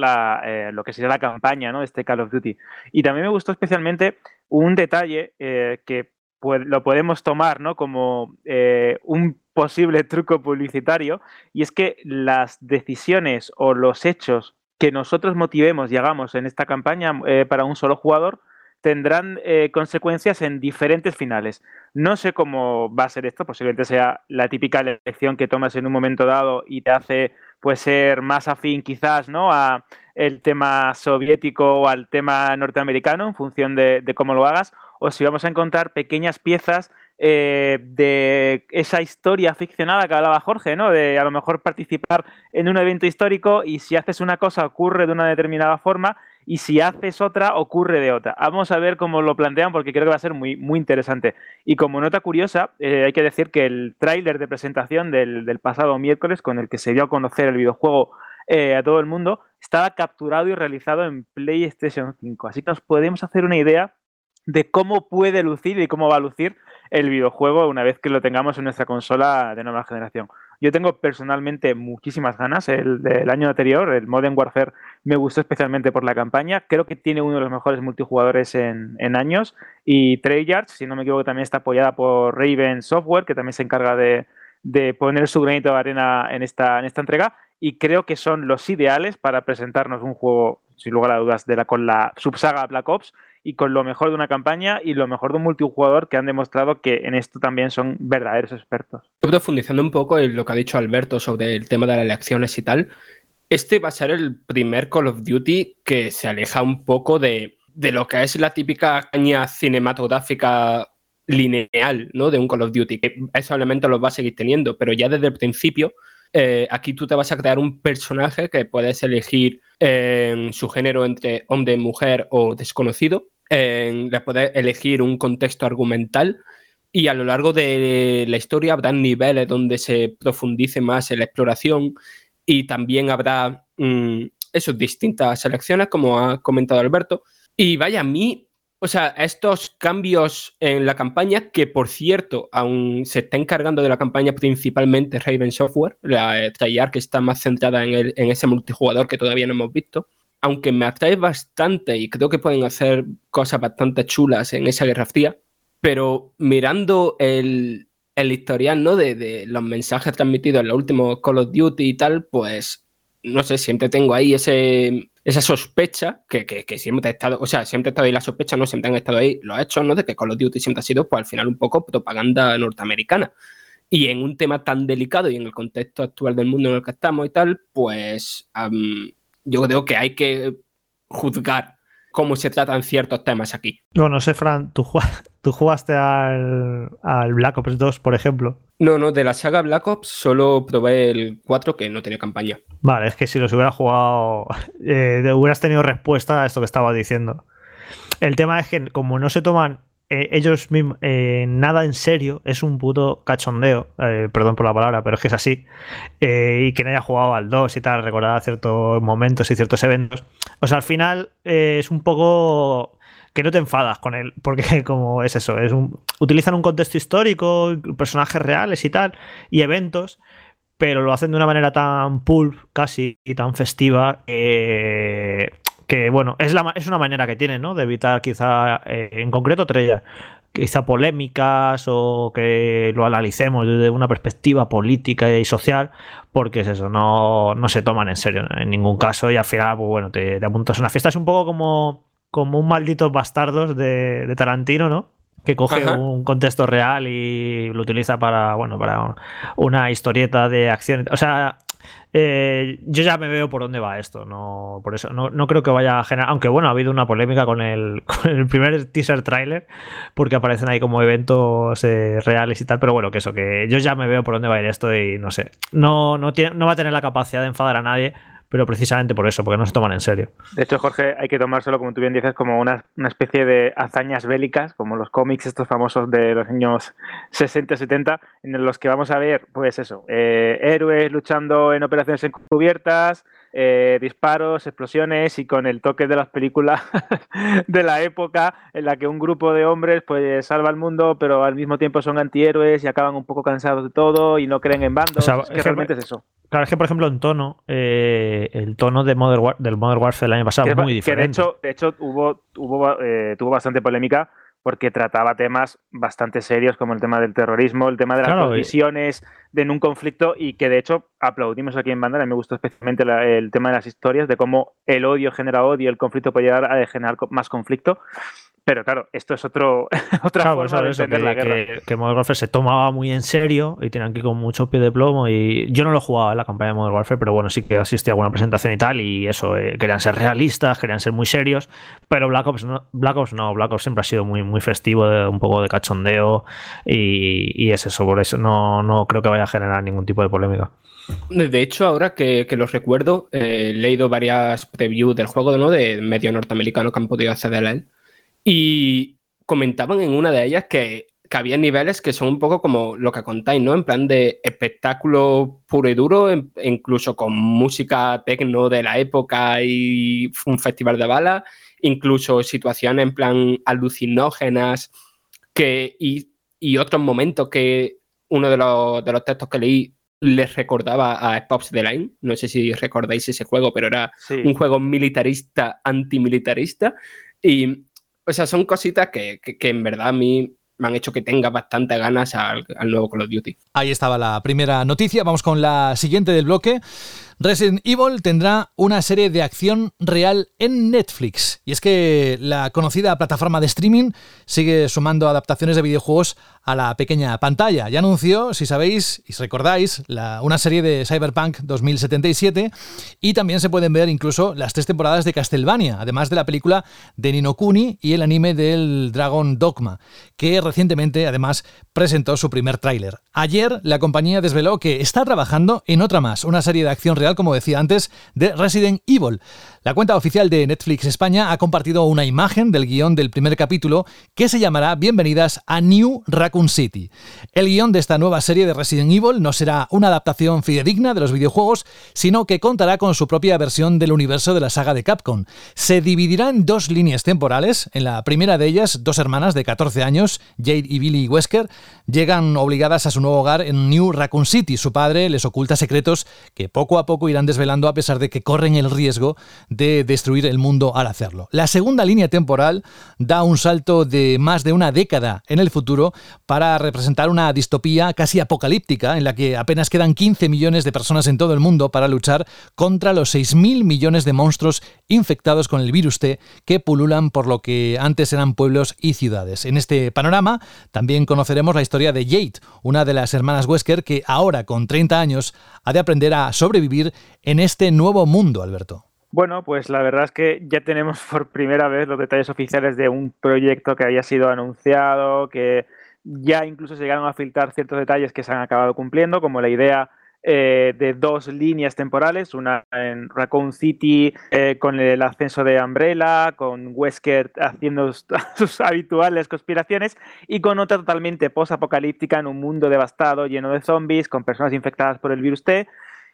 eh, lo que sería la campaña, ¿no? Este Call of Duty. Y también me gustó especialmente un detalle eh, que lo podemos tomar como eh, un posible truco publicitario, y es que las decisiones o los hechos que nosotros motivemos y hagamos en esta campaña para un solo jugador tendrán eh, consecuencias en diferentes finales. No sé cómo va a ser esto, posiblemente sea la típica elección que tomas en un momento dado y te hace pues ser más afín quizás ¿no? a el tema soviético o al tema norteamericano en función de, cómo lo hagas, o si vamos a encontrar pequeñas piezas eh, de esa historia ficcionada que hablaba Jorge, ¿no? De a lo mejor participar en un evento histórico y si haces una cosa ocurre de una determinada forma y si haces otra ocurre de otra. Vamos a ver cómo lo plantean porque creo que va a ser muy, muy interesante. Y como nota curiosa, eh, hay que decir que el tráiler de presentación del, del, pasado miércoles con el que se dio a conocer el videojuego eh, a todo el mundo estaba capturado y realizado en PlayStation 5. Así que nos podemos hacer una idea de cómo puede lucir y cómo va a lucir el videojuego una vez que lo tengamos en nuestra consola de nueva generación. Yo tengo personalmente muchísimas ganas. El año anterior, el Modern Warfare, me gustó especialmente por la campaña. Creo que tiene uno de los mejores multijugadores en, en años. Y Treyarch, si no me equivoco, también está apoyada por Raven Software, que también se encarga de, de poner su granito de arena en esta, en esta entrega. Y creo que son los ideales para presentarnos un juego, sin lugar a dudas, de la, con la subsaga Black Ops y con lo mejor de una campaña y lo mejor de un multijugador que han demostrado que en esto también son verdaderos expertos. Profundizando un poco en lo que ha dicho Alberto sobre el tema de las elecciones y tal, este va a ser el primer Call of Duty que se aleja un poco de, de lo que es la típica caña cinematográfica lineal ¿no? de un Call of Duty, que esos elementos los va a seguir teniendo, pero ya desde el principio eh, aquí tú te vas a crear un personaje que puedes elegir en su género entre hombre, mujer o desconocido. Le puedes elegir un contexto argumental y a lo largo de la historia habrá niveles donde se profundice más en la exploración y también habrá mm, esas distintas selecciones, como ha comentado Alberto. Y vaya, a mí o sea, estos cambios en la campaña, que por cierto, aún se está encargando de la campaña principalmente Raven Software, la Treyarch que está más centrada en, el, en ese multijugador que todavía no hemos visto, aunque me atrae bastante y creo que pueden hacer cosas bastante chulas en esa guerra fría, pero mirando el, el historial ¿no? de, los mensajes transmitidos en los últimos Call of Duty y tal, pues no sé, siempre tengo ahí ese esa sospecha que, siempre ha estado, o sea, siempre ha estado ahí la sospecha, no siempre han estado ahí los hechos, ¿no? De que Call of Duty siempre ha sido, pues al final, un poco propaganda norteamericana. Y en un tema tan delicado y en el contexto actual del mundo en el que estamos y tal, pues yo creo que hay que juzgar cómo se tratan ciertos temas aquí. No, no sé, Fran, tú, [laughs] tú jugaste al, al, Black Ops 2, por ejemplo. No, no, de la saga Black Ops solo probé el 4 que no tenía campaña. Vale, es que si los hubiera jugado, [laughs] eh, hubieras tenido respuesta a esto que estaba diciendo. El tema es que como no se toman eh, ellos mismos eh, nada en serio, es un puto cachondeo, perdón por la palabra, pero es que es así, y que no haya jugado al 2 y tal, recordar ciertos momentos y ciertos eventos. O sea, al final es un poco que no te enfadas con él, [laughs] porque como es eso, es un, utilizan un contexto histórico, personajes reales y tal, y eventos, pero lo hacen de una manera tan pulp casi y tan festiva que, bueno, es, la, es una manera que tienen, ¿no? De evitar quizá, eh, en concreto, Trella, quizá polémicas o que lo analicemos desde una perspectiva política y social, porque es eso, no, no se toman en serio en ningún caso y al final, pues bueno, te, te apuntas a una fiesta. Es un poco como como un maldito bastardos de, Tarantino, ¿no? Que coge un contexto real y lo utiliza para, bueno, para una historieta de acción. O sea, eh, yo ya me veo por dónde va esto, no, por eso no, creo que vaya a generar, aunque bueno, ha habido una polémica [laughs] con el, primer teaser trailer, porque aparecen ahí como eventos eh, reales y tal, pero bueno, que eso, que yo ya me veo por dónde va a ir esto y no sé, no, no, tiene, no va a tener la capacidad de enfadar a nadie, pero precisamente por eso, porque no se toman en serio. De hecho, Jorge, hay que tomárselo, como tú bien dices, como una, especie de hazañas bélicas, como los cómics estos famosos de los años 60-70, en los que vamos a ver, pues eso, eh, héroes luchando en operaciones encubiertas, eh, disparos, explosiones y con el toque de las películas [laughs] de la época en la que un grupo de hombres pues salva al mundo, pero al mismo tiempo son antihéroes y acaban un poco cansados de todo y no creen en bandos. O que realmente es eso. Claro, es que por ejemplo en tono, eh, el tono de Modern del Modern Warfare el año pasado es muy diferente. de hecho, de hecho hubo, hubo, eh, tuvo bastante polémica porque trataba temas bastante serios como el tema del terrorismo, el tema de las condiciones de en un conflicto y que de hecho aplaudimos aquí en Bandera, me gustó especialmente el tema de las historias, de cómo el odio genera odio, el conflicto puede llegar a generar más conflicto pero claro, esto es otro, [laughs] otra claro, forma de entender que, la guerra. Que, que, Modern Warfare se tomaba muy en serio y tenían que ir con mucho pie de plomo. Y yo no lo jugaba en la campaña de Modern Warfare, pero bueno, sí que asistí a alguna presentación y tal. Y eso, eh, querían ser realistas, querían ser muy serios. Pero Black Ops no, Black Ops no, Black Ops siempre ha sido muy, muy festivo, un poco de cachondeo. Y, es eso, por eso no, no creo que vaya a generar ningún tipo de polémica. De hecho, ahora que, que los recuerdo, eh, he leído varias previews del juego ¿no? de medio norteamericano que han podido acceder a él. Y comentaban en una de ellas que, que, había niveles que son un poco como lo que contáis, ¿no? En plan de espectáculo puro y duro, incluso con música tecno de la época y un festival de balas, incluso situaciones en plan alucinógenas que, y, y otros momentos que uno de los, de los textos que leí les recordaba a Pops the Line. No sé si recordáis ese juego, pero era un juego militarista, antimilitarista. Y o sea, son cositas que, en verdad a mí me han hecho que tenga bastante ganas al, nuevo Call of Duty. Ahí estaba la primera noticia. Vamos con la siguiente del bloque. Resident Evil tendrá una serie de acción real en Netflix. Y es que la conocida plataforma de streaming sigue sumando adaptaciones de videojuegos a la pequeña pantalla. Ya anunció, si sabéis y recordáis, una serie de Cyberpunk 2077 y también se pueden ver incluso las tres temporadas de Castlevania, además de la película de Nino Kuni y el anime del Dragon Dogma, que recientemente además presentó su primer tráiler. Ayer la compañía desveló que está trabajando en otra más, una serie de acción real, como decía antes, de Resident Evil. La cuenta oficial de Netflix España ha compartido una imagen del guion del primer capítulo que se llamará Bienvenidas a New Raccoon City. El guion de esta nueva serie de Resident Evil no será una adaptación fidedigna de los videojuegos, sino que contará con su propia versión del universo de la saga de Capcom. Se dividirá en dos líneas temporales. En la primera de ellas, dos hermanas de 14 años, Jade y Billy Wesker, llegan obligadas a su nuevo hogar en New Raccoon City. Su padre les oculta secretos que poco a poco irán desvelando a pesar de que corren el riesgo de destruir el mundo al hacerlo. La segunda línea temporal da un salto de más de una década en el futuro para representar una distopía casi apocalíptica en la que apenas quedan 15 millones de personas en todo el mundo para luchar contra los 6.000 millones de monstruos infectados con el virus T que pululan por lo que antes eran pueblos y ciudades. En este panorama también conoceremos la historia de Jade, una de las hermanas Wesker que ahora con 30 años ha de aprender a sobrevivir en este nuevo mundo, Alberto. Bueno, pues la verdad es que ya tenemos [laughs] por primera vez los detalles oficiales de un proyecto que había sido anunciado, que ya incluso se llegaron a filtrar ciertos detalles que se han acabado cumpliendo, como la idea eh, de dos líneas temporales, una en Raccoon City eh, con el ascenso de Umbrella, con Wesker haciendo sus [laughs] habituales conspiraciones, y con otra totalmente post-apocalíptica en un mundo devastado, lleno de zombies, con personas infectadas por el virus T.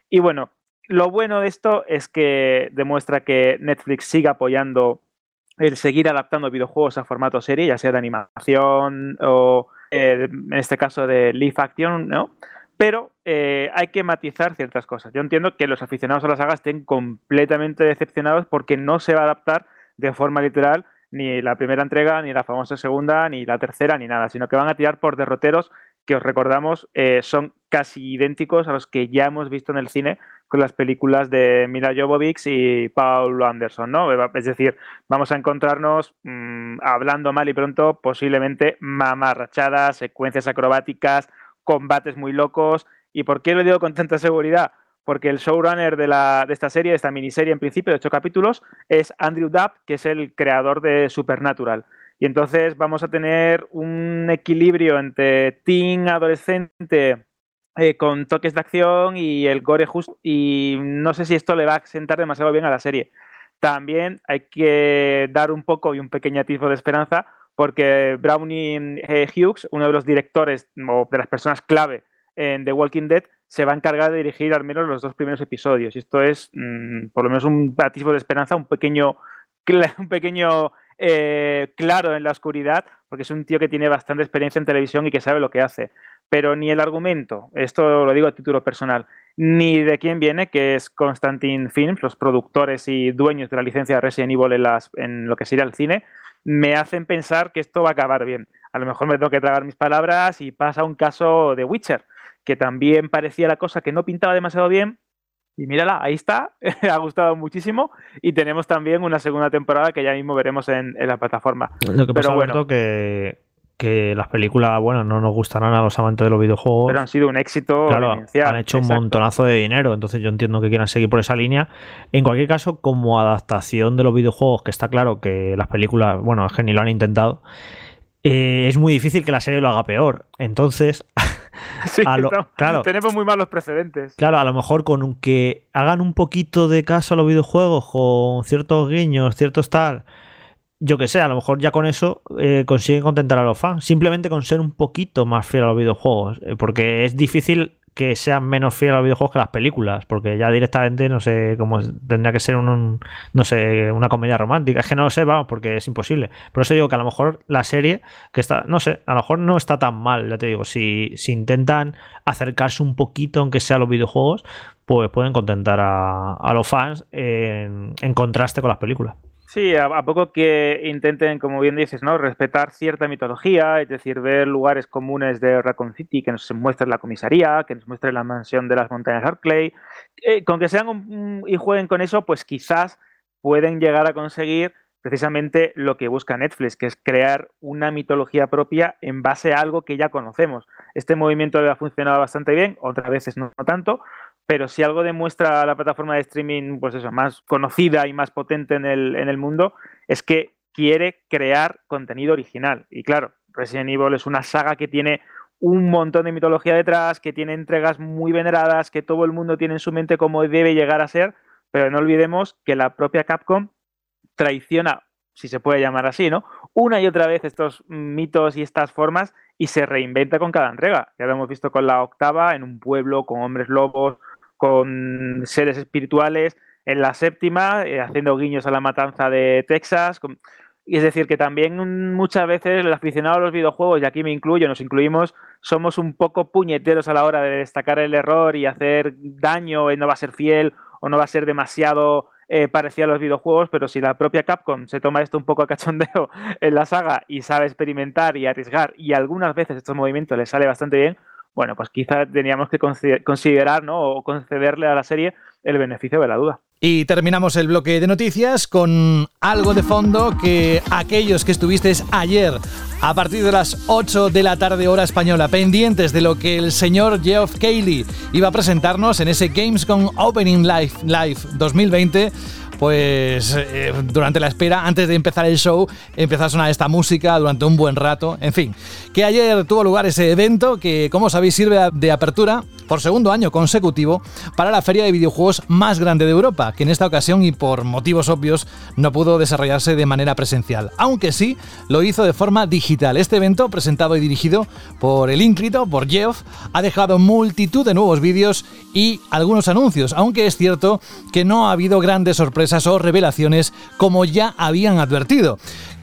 Y bueno, lo bueno de esto es que demuestra que Netflix sigue apoyando el seguir adaptando videojuegos a formato serie, ya sea de animación o eh, en este caso de live action, ¿no? Pero eh, hay que matizar ciertas cosas. Yo entiendo que los aficionados a la saga estén completamente decepcionados porque no se va a adaptar de forma literal ni la primera entrega, ni la famosa segunda, ni la tercera, ni nada, sino que van a tirar por derroteros que os recordamos eh, son casi idénticos a los que ya hemos visto en el cine con las películas de Mila Jovovich y Paul Anderson, ¿no? Es decir, vamos a encontrarnos mm, hablando mal y pronto, posiblemente mamarrachadas, secuencias acrobáticas, combates muy locos. ¿Y por qué lo digo con tanta seguridad? Porque el showrunner de, la, de esta serie, de esta miniserie en principio de ocho capítulos, es Andrew Dabb, que es el creador de Supernatural. Y entonces vamos a tener un equilibrio entre teen, adolescente, eh, con toques de acción y el gore justo. Y no sé si esto le va a sentar demasiado bien a la serie. También hay que dar un poco y un pequeño atisbo de esperanza porque Brownie eh, Hughes, uno de los directores o de las personas clave en The Walking Dead, se va a encargar de dirigir al menos los dos primeros episodios. Y esto es, mm, por lo menos, un atisbo de esperanza, un pequeño, [laughs] un pequeño eh, claro en la oscuridad, porque es un tío que tiene bastante experiencia en televisión y que sabe lo que hace. Pero ni el argumento, esto lo digo a título personal, ni de quién viene, que es Constantine Films, los productores y dueños de la licencia de Resident Evil en lo que sería el cine, me hacen pensar que esto va a acabar bien. A lo mejor me tengo que tragar mis palabras y pasa un caso de Witcher, que también parecía la cosa que no pintaba demasiado bien, y mírala, ahí está, [laughs] ha gustado muchísimo y tenemos también una segunda temporada que ya mismo veremos en, la plataforma. Lo que pasa, Pero bueno, que, que las películas, bueno, no nos gustarán a los amantes de los videojuegos. Pero han sido un éxito. Claro, han hecho un montonazo de dinero, entonces yo entiendo que quieran seguir por esa línea. En cualquier caso, como adaptación de los videojuegos, que está claro que las películas, bueno, es que ni lo han intentado, eh, es muy difícil que la serie lo haga peor. Entonces, [laughs] [laughs] claro, tenemos muy malos precedentes. Claro, a lo mejor con que hagan un poquito de caso a los videojuegos, con ciertos guiños, ciertos tal, yo que sé, a lo mejor ya con eso eh, consiguen contentar a los fans. Simplemente con ser un poquito más fiel a los videojuegos. Eh, porque es difícil que sean menos fieles a los videojuegos que las películas, porque ya directamente no sé cómo tendría que ser un, no sé, una comedia romántica, es que no lo sé, vamos, porque es imposible. Por eso digo que a lo mejor la serie que está, no sé, a lo mejor no está tan mal, ya te digo, si, si intentan acercarse un poquito, aunque sea a los videojuegos, pues pueden contentar a, los fans en contraste con las películas. Sí, a, poco que intenten, como bien dices, ¿no? respetar cierta mitología, es decir, ver lugares comunes de Raccoon City, que nos muestre la comisaría, que nos muestre la mansión de las montañas Arclay, eh, con que sean y jueguen con eso, pues quizás pueden llegar a conseguir precisamente lo que busca Netflix, que es crear una mitología propia en base a algo que ya conocemos. Este movimiento ha funcionado bastante bien, otras veces no tanto, pero si algo demuestra la plataforma de streaming, pues eso, más conocida y más potente en el, en el mundo, es que quiere crear contenido original. Y claro, Resident Evil es una saga que tiene un montón de mitología detrás, que tiene entregas muy veneradas, que todo el mundo tiene en su mente cómo debe llegar a ser, pero no olvidemos que la propia Capcom traiciona, si se puede llamar así, ¿no? Una y otra vez estos mitos y estas formas y se reinventa con cada entrega. Ya lo hemos visto con la octava, en un pueblo, con hombres lobos, con seres espirituales, en la séptima, eh, haciendo guiños a la matanza de Texas. y es decir, que también muchas veces el aficionado a los videojuegos, y aquí me incluyo, nos incluimos, somos un poco puñeteros a la hora de destacar el error y hacer daño, y no va a ser fiel o no va a ser demasiado eh, parecido a los videojuegos, pero si la propia Capcom se toma esto un poco a cachondeo [laughs] en la saga y sabe experimentar y arriesgar, y algunas veces estos movimientos le sale bastante bien, bueno, pues quizá teníamos que considerar ¿no? o concederle a la serie el beneficio de la duda. Y terminamos el bloque de noticias con algo de fondo que aquellos que estuvisteis ayer a partir de las 8 de la tarde hora española pendientes de lo que el señor Geoff Cayley iba a presentarnos en ese Gamescom Opening Live, Live 2020 pues eh, durante la espera, antes de empezar el show, empezó a sonar esta música durante un buen rato. En fin, que ayer tuvo lugar ese evento que, como sabéis, sirve de apertura por segundo año consecutivo para la feria de videojuegos más grande de Europa, que en esta ocasión y por motivos obvios no pudo desarrollarse de manera presencial, aunque sí lo hizo de forma digital. Este evento, presentado y dirigido por el ínclito, por Jeff, ha dejado multitud de nuevos vídeos y algunos anuncios, aunque es cierto que no ha habido grandes sorpresas o revelaciones como ya habían advertido.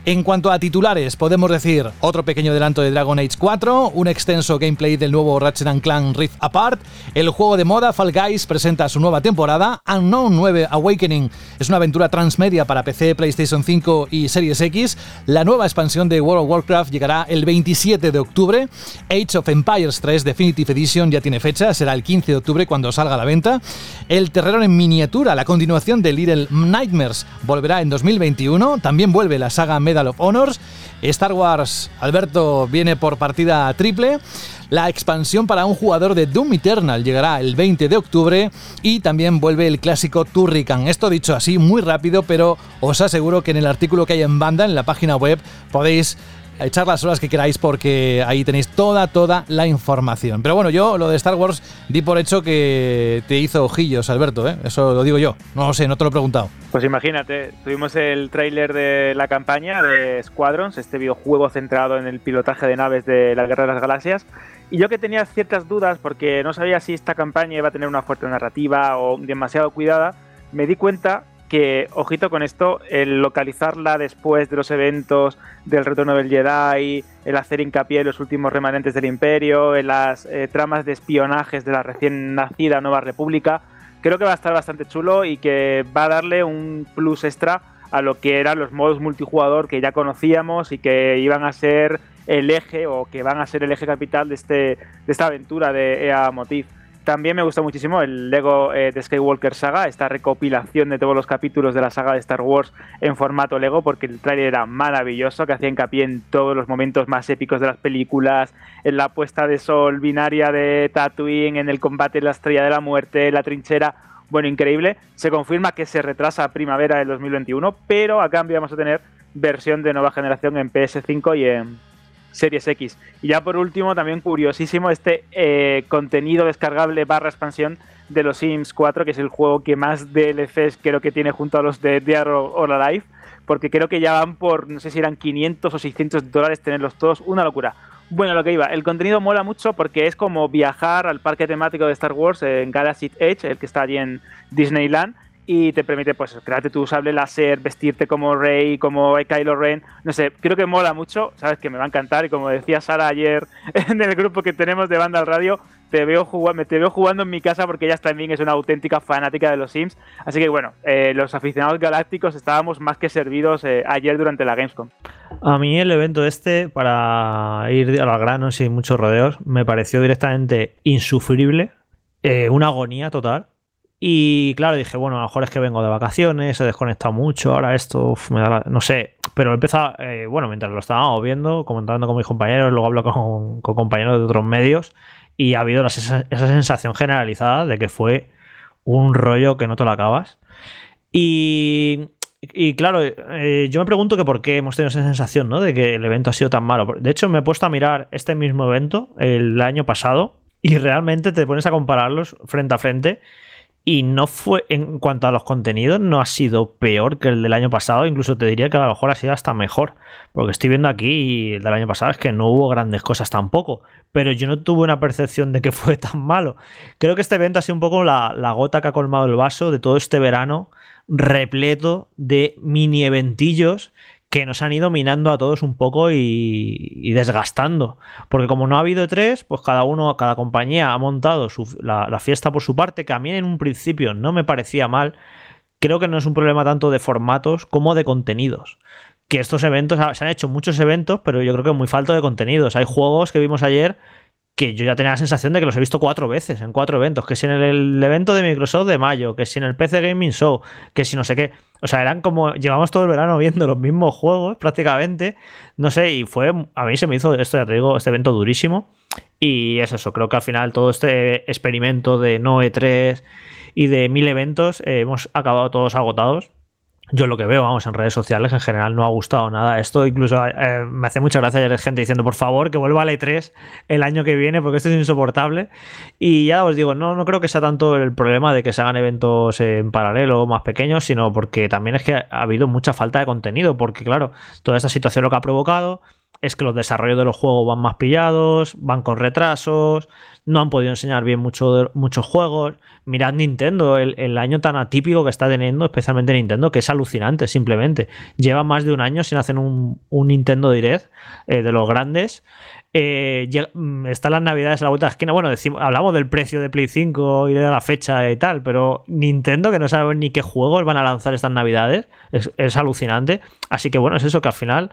En cuanto a titulares, podemos decir otro pequeño adelanto de Dragon Age 4, un extenso gameplay del nuevo Ratchet Clank Rift Apart, el juego de moda Fall Guys presenta su nueva temporada, Unknown 9 Awakening es una aventura transmedia para PC, PlayStation 5 y Series X, la nueva expansión de World of Warcraft llegará el 27 de octubre, Age of Empires 3 Definitive Edition ya tiene fecha, será el 15 de octubre cuando salga a la venta, el terror en miniatura, la continuación de Little Nightmares, volverá en 2021, también vuelve la saga Of Honors. Star Wars, Alberto, viene por partida triple. La expansión para un jugador de Doom Eternal llegará el 20 de octubre y también vuelve el clásico Turrican. Esto dicho así muy rápido, pero os aseguro que en el artículo que hay en banda en la página web podéis echar las horas que queráis porque ahí tenéis toda, toda la información. Pero bueno, yo lo de Star Wars di por hecho que te hizo ojillos, Alberto, ¿eh? eso lo digo yo. No lo sé, no te lo he preguntado. Pues imagínate, tuvimos el tráiler de la campaña de Squadrons, este videojuego centrado en el pilotaje de naves de la Guerra de las Galaxias. Y yo que tenía ciertas dudas porque no sabía si esta campaña iba a tener una fuerte narrativa o demasiado cuidada, me di cuenta que, ojito con esto, el localizarla después de los eventos del retorno del Jedi, el hacer hincapié en los últimos remanentes del Imperio, en las eh, tramas de espionajes de la recién nacida Nueva República, creo que va a estar bastante chulo y que va a darle un plus extra a lo que eran los modos multijugador que ya conocíamos y que iban a ser el eje o que van a ser el eje capital de, este, de esta aventura de EA Motif. También me gusta muchísimo el Lego eh, de Skywalker Saga, esta recopilación de todos los capítulos de la saga de Star Wars en formato Lego, porque el trailer era maravilloso, que hacía hincapié en todos los momentos más épicos de las películas, en la puesta de sol binaria de Tatooine, en el combate de la Estrella de la Muerte, la trinchera. Bueno, increíble. Se confirma que se retrasa a primavera del 2021, pero a cambio vamos a tener versión de nueva generación en PS5 y en Series X. Y ya por último, también curiosísimo este eh, contenido descargable barra expansión de los Sims 4, que es el juego que más DLCs creo que tiene junto a los de Dear or Alive, porque creo que ya van por, no sé si eran 500 o 600 dólares tenerlos todos, una locura. Bueno, lo que iba, el contenido mola mucho porque es como viajar al parque temático de Star Wars en Galaxy Edge, el que está allí en Disneyland, y te permite pues crearte tu sable láser, vestirte como Rey, como Kylo Ren, no sé, creo que mola mucho, sabes que me va a encantar y como decía Sara ayer [laughs] en el grupo que tenemos de banda al radio, te veo, jugando, te veo jugando en mi casa porque ella también es una auténtica fanática de los Sims. Así que bueno, eh, los aficionados galácticos estábamos más que servidos eh, ayer durante la Gamescom. A mí el evento este, para ir a los granos y muchos rodeos, me pareció directamente insufrible, eh, una agonía total. Y claro, dije, bueno, a lo mejor es que vengo de vacaciones, he desconectado mucho, ahora esto, me da no sé, pero empezado, eh, bueno, mientras lo estábamos viendo, comentando con mis compañeros, luego hablo con, compañeros de otros medios, y ha habido esa, sensación generalizada de que fue un rollo que no te lo acabas. Y, claro, eh, yo me pregunto que por qué hemos tenido esa sensación, ¿no? De que el evento ha sido tan malo. De hecho, me he puesto a mirar este mismo evento el año pasado y realmente te pones a compararlos frente a frente y no fue, en cuanto a los contenidos, no ha sido peor que el del año pasado. Incluso te diría que a lo mejor ha sido hasta mejor. Porque estoy viendo aquí el del año pasado es que no hubo grandes cosas tampoco. Pero yo no tuve una percepción de que [laughs] fue tan malo. Creo que este evento ha sido un poco la, la gota que ha colmado el vaso de todo este verano repleto de mini eventillos que nos han ido minando a todos un poco y, desgastando. Porque como no ha habido tres, pues cada uno, cada compañía ha montado la, fiesta por su parte, que a mí en un principio no me parecía mal. Creo que no es un problema tanto de formatos como de contenidos. Que estos eventos, se han hecho muchos eventos, pero yo creo que muy falto de contenidos. Hay juegos que vimos ayer que yo ya tenía la sensación de que los he visto cuatro veces en cuatro eventos, que si en el, evento de Microsoft de mayo, que si en el PC Gaming Show, que si no sé qué. O sea, eran como, llevamos todo el verano viendo los mismos juegos prácticamente, no sé, y fue, a mí se me hizo esto, ya te digo, este evento durísimo. Y es eso, creo que al final todo este experimento de no E3 y de mil eventos, eh, hemos acabado todos agotados yo lo que veo, vamos, en redes sociales en general no ha gustado nada. Esto incluso eh, me hace mucha gracia ver gente diciendo, por favor, que vuelva a la E3 el año que viene, porque esto es insoportable. Y ya os digo, no, no creo que sea tanto el problema de que se hagan eventos en paralelo más pequeños, sino porque también es que ha habido mucha falta de contenido, porque claro, toda esta situación lo que ha provocado es que los desarrollos de los juegos van más pillados, van con retrasos, no han podido enseñar bien mucho, muchos juegos. Mirad Nintendo, el, año tan atípico que está teniendo, especialmente Nintendo, que es alucinante simplemente. Lleva más de un año sin hacer un, Nintendo Direct eh, de los grandes. Eh, mm, están las navidades a la vuelta de esquina. Bueno, decimos, hablamos del precio de Play 5 y de la fecha y tal, pero Nintendo, que no sabe ni qué juegos van a lanzar estas navidades, es, es alucinante. Así que bueno, es eso que al final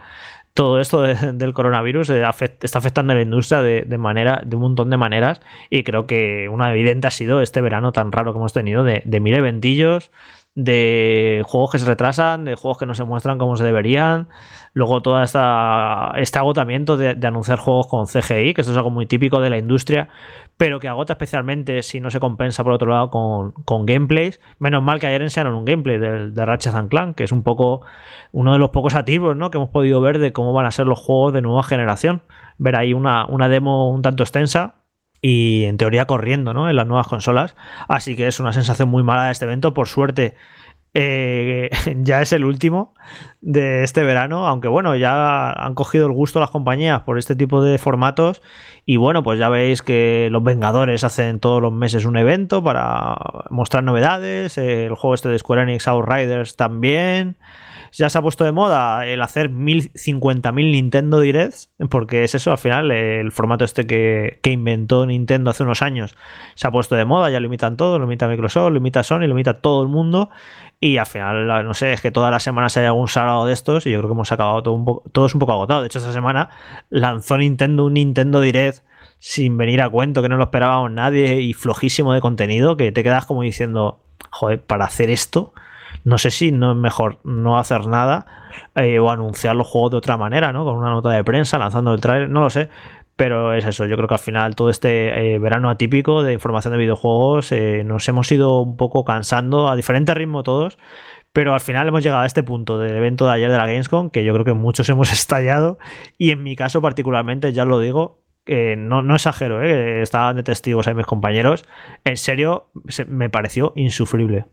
todo esto del coronavirus eh, está afectando a la industria de, manera, de un montón de maneras y creo que una evidente ha sido este verano tan raro que hemos tenido de, de mil eventillos, de juegos que se retrasan, de juegos que no se muestran como se deberían, luego todo este agotamiento de, anunciar juegos con CGI, que esto es algo muy típico de la industria, pero que agota especialmente si no se compensa por otro lado con, gameplays. Menos mal que ayer enseñaron un gameplay de, de Ratchet Clank, que es un poco uno de los pocos atisbos ¿no? que hemos podido ver de cómo van a ser los juegos de nueva generación. Ver ahí una, una demo un tanto extensa, y en teoría corriendo ¿no? en las nuevas consolas. Así que es una sensación muy mala de este evento. Por suerte, eh, [laughs] ya es el último de este verano, aunque bueno, ya han cogido el gusto las compañías por este tipo de formatos. Y bueno, pues ya veis que los Vengadores hacen todos los meses un evento para mostrar novedades. El juego este de Square Enix Outriders también ya se ha puesto de moda el hacer 1050.000 Nintendo Directs, porque es eso, al final, el formato este que, inventó Nintendo hace unos años se ha puesto de moda, ya lo imitan todo, lo imita Microsoft, lo imita Sony, lo imita todo el mundo. Y al final, no sé, es que todas las semanas hay algún sábado de estos y yo creo que hemos acabado todo un poco, todos un poco agotados. De hecho, esta semana lanzó Nintendo un Nintendo Direct sin venir a cuento, que no lo esperábamos nadie y flojísimo de contenido, que te quedas como diciendo, joder, para hacer esto, no sé si no es mejor no hacer nada eh, o anunciar los juegos de otra manera, ¿no? Con una nota de prensa, lanzando el trailer, no lo sé. Pero es eso, yo creo que al final todo este eh, verano atípico de información de videojuegos eh, nos hemos ido un poco cansando a diferente ritmo todos, pero al final hemos llegado a este punto del evento de ayer de la Gamescom que yo creo que muchos [laughs] hemos estallado y en mi caso particularmente, ya lo digo, no, no exagero, estaban de testigos ahí mis compañeros, en serio me pareció insufrible.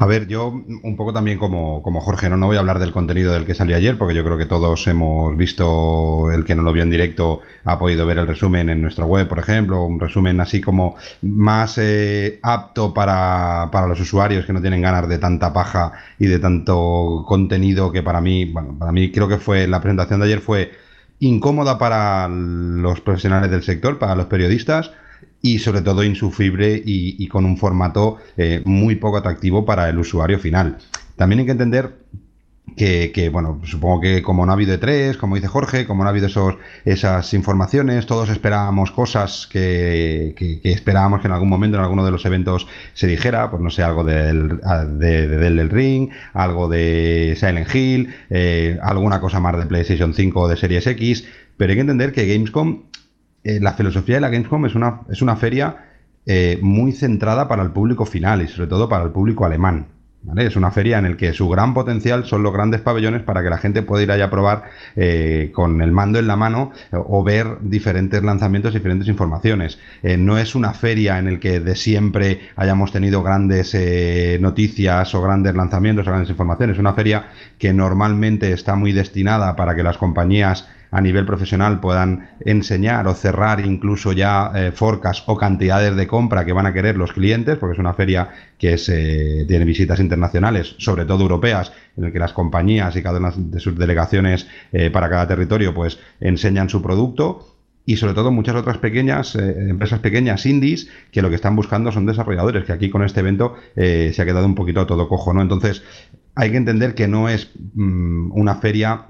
A ver, yo un poco también como, como Jorge, ¿no? no voy a hablar del contenido del que salió ayer, porque yo creo que todos hemos visto, el que no lo vio en directo ha podido ver el resumen en nuestra web, por ejemplo, un resumen así como más eh, apto para, para los usuarios que no tienen ganas de tanta paja y de tanto contenido que para mí, bueno, para mí creo que fue, la presentación de ayer fue incómoda para los profesionales del sector, para los periodistas, y sobre todo insufrible y, con un formato eh, muy poco atractivo para el usuario final. También hay que entender que, bueno, supongo que como no ha habido E3, como dice Jorge, como no ha habido esos, esas informaciones, todos esperábamos cosas que, esperábamos que en algún momento, en alguno de los eventos se dijera, pues no sé, algo del, de, del Ring, algo de Silent Hill, eh, alguna cosa más de PlayStation 5 o de Series X, pero hay que entender que Gamescom, eh, la filosofía de la Gamescom es una, es una feria eh, muy centrada para el público final y sobre todo para el público alemán. Es una feria en la que su gran potencial son los grandes pabellones para que la gente pueda ir allá a probar eh, con el mando en la mano o ver diferentes lanzamientos, diferentes informaciones. No es una feria en la que de siempre hayamos tenido grandes noticias o grandes lanzamientos o grandes informaciones. Es una feria que normalmente está muy destinada para que las compañías a nivel profesional puedan enseñar o cerrar incluso ya eh, forcas o cantidades de compra que van a querer los clientes, porque es una feria que eh, tiene visitas internacionales, sobre todo europeas, en el que las compañías y cada una de sus delegaciones eh, para cada territorio pues enseñan su producto. Y sobre todo muchas otras pequeñas empresas pequeñas indies que lo que están buscando son desarrolladores que aquí con este evento se ha quedado un poquito todo cojo no entonces hay que entender que no es mm, una feria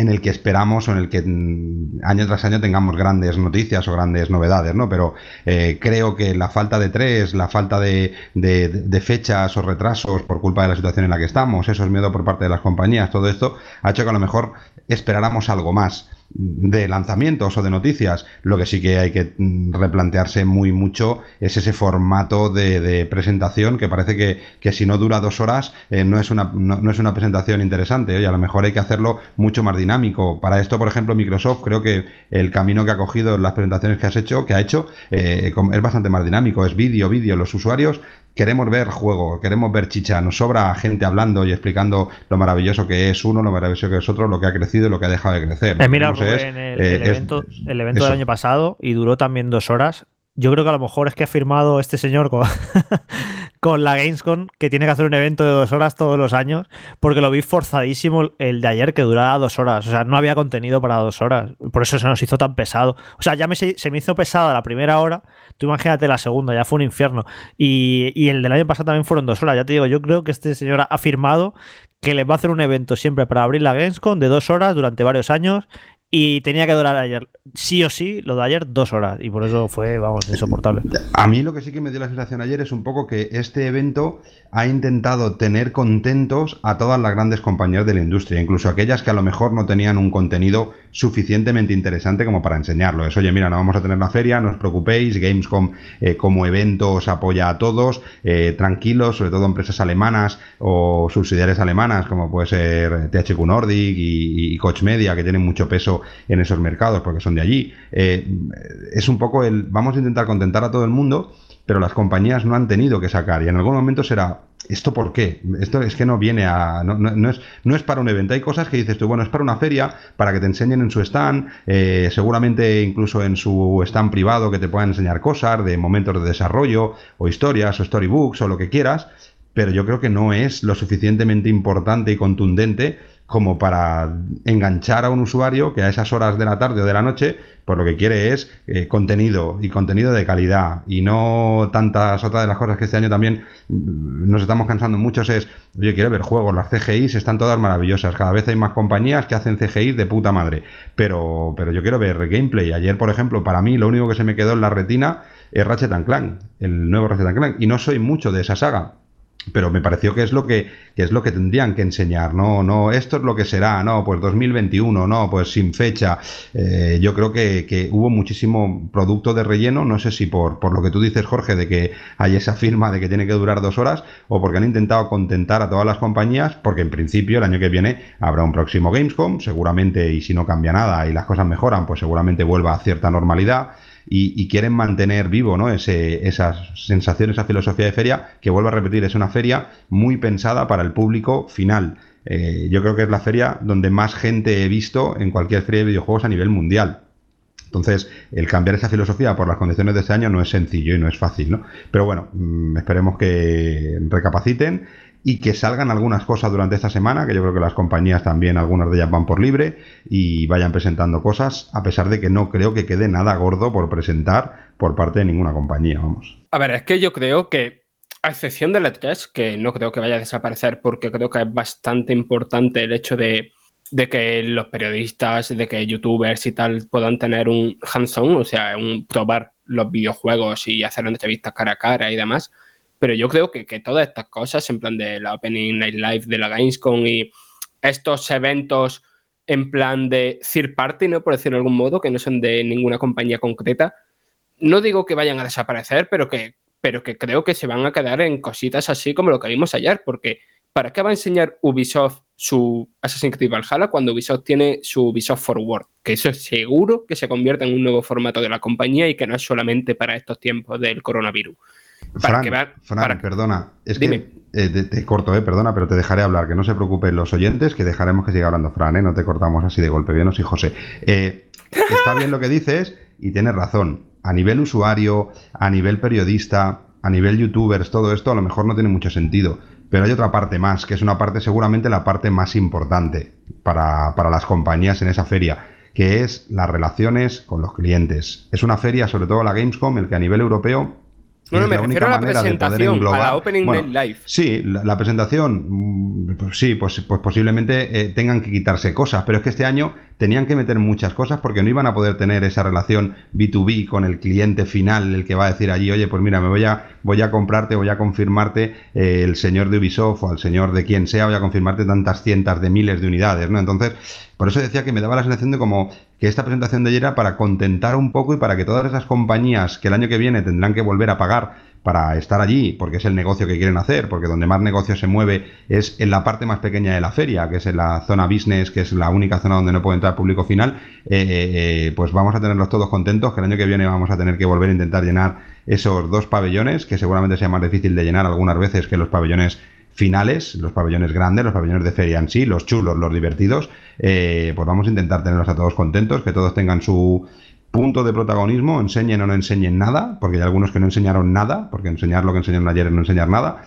en el que esperamos o en el que mm, año tras año tengamos grandes noticias o grandes novedades, ¿no? Pero eh, creo que la falta de tres, la falta de, de, fechas o retrasos por culpa de la situación en la que estamos, esos miedos por parte de las compañías, todo esto ha hecho que a lo mejor esperáramos algo más de lanzamientos o de noticias. Lo que sí que hay que mm, replantearse muy mucho es ese formato de, presentación que parece que, si no dura dos horas eh, no, es una, no, es una presentación interesante. Oye, a lo mejor hay que hacerlo mucho más dinámico. Para esto, por ejemplo, Microsoft creo que el camino que ha cogido en las presentaciones que has hecho, que ha hecho, eh, es bastante más dinámico. Es vídeo, vídeo. Los usuarios queremos ver juego, queremos ver chicha, nos sobra gente hablando y explicando lo maravilloso que es uno, lo maravilloso que es otro, lo que ha crecido y lo que ha dejado de crecer. Eh, mira, el, eh, evento, el evento del año pasado y duró también dos horas. Yo creo que a lo mejor es que ha firmado este señor con, [laughs] con la Gamescom, que tiene que hacer un evento de dos horas todos los años, porque lo vi forzadísimo el de ayer, que duraba dos horas. O sea, no había contenido para dos horas. Por eso se nos hizo tan pesado. O sea, ya me, se me hizo pesada la primera hora. Tú imagínate la segunda, ya fue un infierno. Y, y el del año pasado también fueron dos horas. Ya te digo, yo creo que este señor ha firmado que les va a hacer un evento siempre para abrir la Gamescom de dos horas durante varios años y tenía que durar ayer, sí o sí, lo de ayer, dos horas. Y por eso fue, vamos, insoportable. A mí lo que sí que me dio la sensación ayer es un poco que este evento ha intentado tener contentos a todas las grandes compañías de la industria, incluso aquellas que a lo mejor no tenían un contenido suficientemente interesante como para enseñarlo. Es, oye, mira, no vamos a tener la feria, no os preocupéis, Gamescom eh, como evento os apoya a todos, eh, tranquilos, sobre todo empresas alemanas o subsidiarias alemanas, como puede ser THQ Nordic y, Coach Media, que tienen mucho peso en esos mercados porque son de allí. Eh, es un poco el, vamos a intentar contentar a todo el mundo, pero las compañías no han tenido que sacar y en algún momento será, ¿esto por qué? Esto es que no viene a. No, es, no es para un evento. Hay cosas que dices tú, bueno, es para una feria, para que te enseñen en su stand, eh, seguramente incluso en su stand privado que te puedan enseñar cosas de momentos de desarrollo, o historias, o storybooks, o lo que quieras. Pero yo creo que no es lo suficientemente importante y contundente como para enganchar a un usuario que a esas horas de la tarde o de la noche, pues lo que quiere es eh, contenido y contenido de calidad y no tantas otras de las cosas que este año también mm, nos estamos cansando muchos es, yo quiero ver juegos, las CGIs están todas maravillosas, cada vez hay más compañías que hacen CGI de puta madre, pero, pero yo quiero ver gameplay. Ayer, por ejemplo, para mí lo único que se me quedó en la retina es Ratchet Clank, el nuevo Ratchet Clank, y no soy mucho de esa saga, pero me pareció que es lo que, es lo que tendrían que enseñar, no, no, esto es lo que será, no, pues 2021, no, pues sin fecha. Eh, yo creo que, hubo muchísimo producto de relleno, no sé si por, por lo que tú dices, Jorge, de que hay esa firma de que tiene que durar dos horas, o porque han intentado contentar a todas las compañías, porque en principio el año que viene habrá un próximo Gamescom, seguramente, y si no cambia nada y las cosas mejoran, pues seguramente vuelva a cierta normalidad y, quieren mantener vivo ¿no? Ese, esas sensaciones, esa filosofía de feria, que vuelvo a repetir, es una feria muy pensada para el público final. Eh, yo creo que es la feria donde más gente he visto en cualquier feria de videojuegos a nivel mundial. Entonces, el cambiar esa filosofía por las condiciones de este año no es sencillo y no es fácil, ¿no? Pero bueno, mm, esperemos que recapaciten y que salgan algunas cosas durante esta semana, que yo creo que las compañías también, algunas de ellas van por libre y vayan presentando cosas, a pesar de que no creo que quede nada gordo por presentar por parte de ninguna compañía, vamos. A ver, es que yo creo que, a excepción de E3, que no creo que vaya a desaparecer porque creo que es bastante importante el hecho de, de que los periodistas, de que youtubers y tal puedan tener un hands-on, o sea, un probar los videojuegos y hacer entrevistas cara a cara y demás pero yo creo que, todas estas cosas, en plan de la Opening Night Live de la Gamescom y estos eventos en plan de third party, ¿no? Por decirlo de algún modo, que no son de ninguna compañía concreta, no digo que vayan a desaparecer, pero que, pero que creo que se van a quedar en cositas así como lo que vimos ayer, porque ¿para qué va a enseñar Ubisoft su Assassin's Creed Valhalla cuando Ubisoft tiene su Ubisoft Forward? Que eso es seguro que se convierte en un nuevo formato de la compañía y que no es solamente para estos tiempos del coronavirus. Fran, perdona, es que eh, te, corto, eh, perdona, pero te dejaré hablar, que no se preocupen los oyentes, que dejaremos que siga hablando Fran, eh, no te cortamos así de golpe, bien, sí, José. Eh, está bien lo que dices y tienes razón. A nivel usuario, a nivel periodista, a nivel youtubers, todo esto a lo mejor no tiene mucho sentido. Pero hay otra parte más, que es una parte seguramente la parte más importante para, para las compañías en esa feria, que es las relaciones con los clientes. Es una feria, sobre todo la Gamescom, el que a nivel europeo no, no, me refiero a la presentación, a la Opening Live. Sí, la, presentación, mm, pues sí, pues, pues posiblemente eh, tengan que quitarse cosas, pero es que este año tenían que meter muchas cosas porque no iban a poder tener esa relación B2B con el cliente final, el que va a decir allí, oye, pues mira, me voy a, voy a comprarte, voy a confirmarte eh, el señor de Ubisoft o al señor de quien sea, voy a confirmarte tantas cientos de miles de unidades, ¿no? Entonces, por eso decía que me daba la sensación de como que esta presentación de ayer era para contentar un poco y para que todas esas compañías que el año que viene tendrán que volver a pagar para estar allí, porque es el negocio que quieren hacer, porque donde más negocio se mueve es en la parte más pequeña de la feria, que es en la zona business, que es la única zona donde no puede entrar público final, eh, eh, eh, pues vamos a tenerlos todos contentos, que el año que viene vamos a tener que volver a intentar llenar esos dos pabellones, que seguramente sea más difícil de llenar algunas veces que los pabellones finales, los pabellones grandes, los pabellones de feria en sí, los chulos, los divertidos, eh, pues vamos a intentar tenerlos a todos contentos, que todos tengan su punto de protagonismo, enseñen o no enseñen nada, porque hay algunos que no enseñaron nada, porque enseñar lo que enseñaron ayer es no enseñar nada,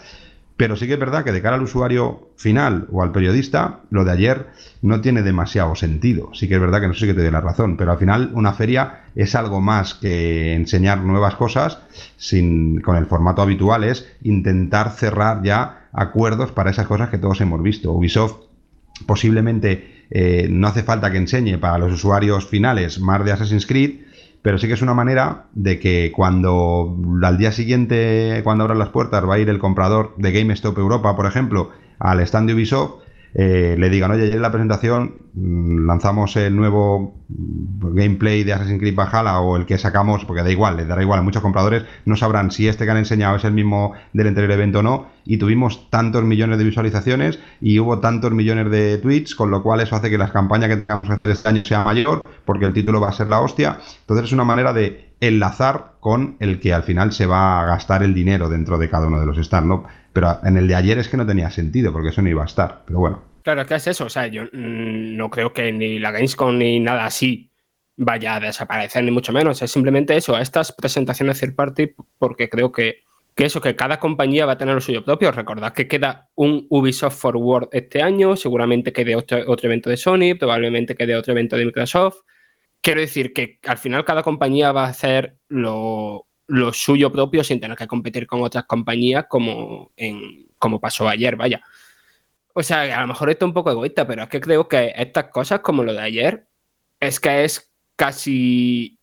pero sí que es verdad que de cara al usuario final o al periodista, lo de ayer no tiene demasiado sentido. Sí que es verdad que no sé si te doy la razón, pero al final una feria es algo más que enseñar nuevas cosas sin, con el formato habitual, es intentar cerrar ya acuerdos para esas cosas que todos hemos visto. Ubisoft posiblemente eh, no hace falta que enseñe para los usuarios finales más de Assassin's Creed, pero sí que es una manera de que cuando al día siguiente, cuando abran las puertas, va a ir el comprador de GameStop Europa, por ejemplo, al stand de Ubisoft, eh, le digan, oye, ayer en la presentación mm, lanzamos el nuevo gameplay de Assassin's Creed Valhalla o el que sacamos, porque da igual, le dará igual, a muchos compradores no sabrán si este que han enseñado es el mismo del anterior evento o no, y tuvimos tantos millones de visualizaciones y hubo tantos millones de tweets, con lo cual eso hace que las campañas que tengamos que hacer este año sea mayor, porque el título va a ser la hostia. Entonces es una manera de enlazar con el que al final se va a gastar el dinero dentro de cada uno de los stands, ¿no? Pero en el de ayer es que no tenía sentido, porque eso no iba a estar. Pero bueno. Claro, es que es eso. O sea, yo mm, no creo que ni la Gamescom ni nada así vaya a desaparecer, ni mucho menos. Es simplemente eso, estas presentaciones third party, porque creo que, que eso, que cada compañía va a tener lo suyo propio. Recordad que queda un Ubisoft Forward este año, seguramente quede otro, otro evento de Sony, probablemente quede otro evento de Microsoft. Quiero decir que al final cada compañía va a hacer lo, lo suyo propio sin tener que competir con otras compañías como, en, como pasó ayer, vaya. O sea, a lo mejor esto es un poco egoísta, pero es que creo que estas cosas como lo de ayer es que es casi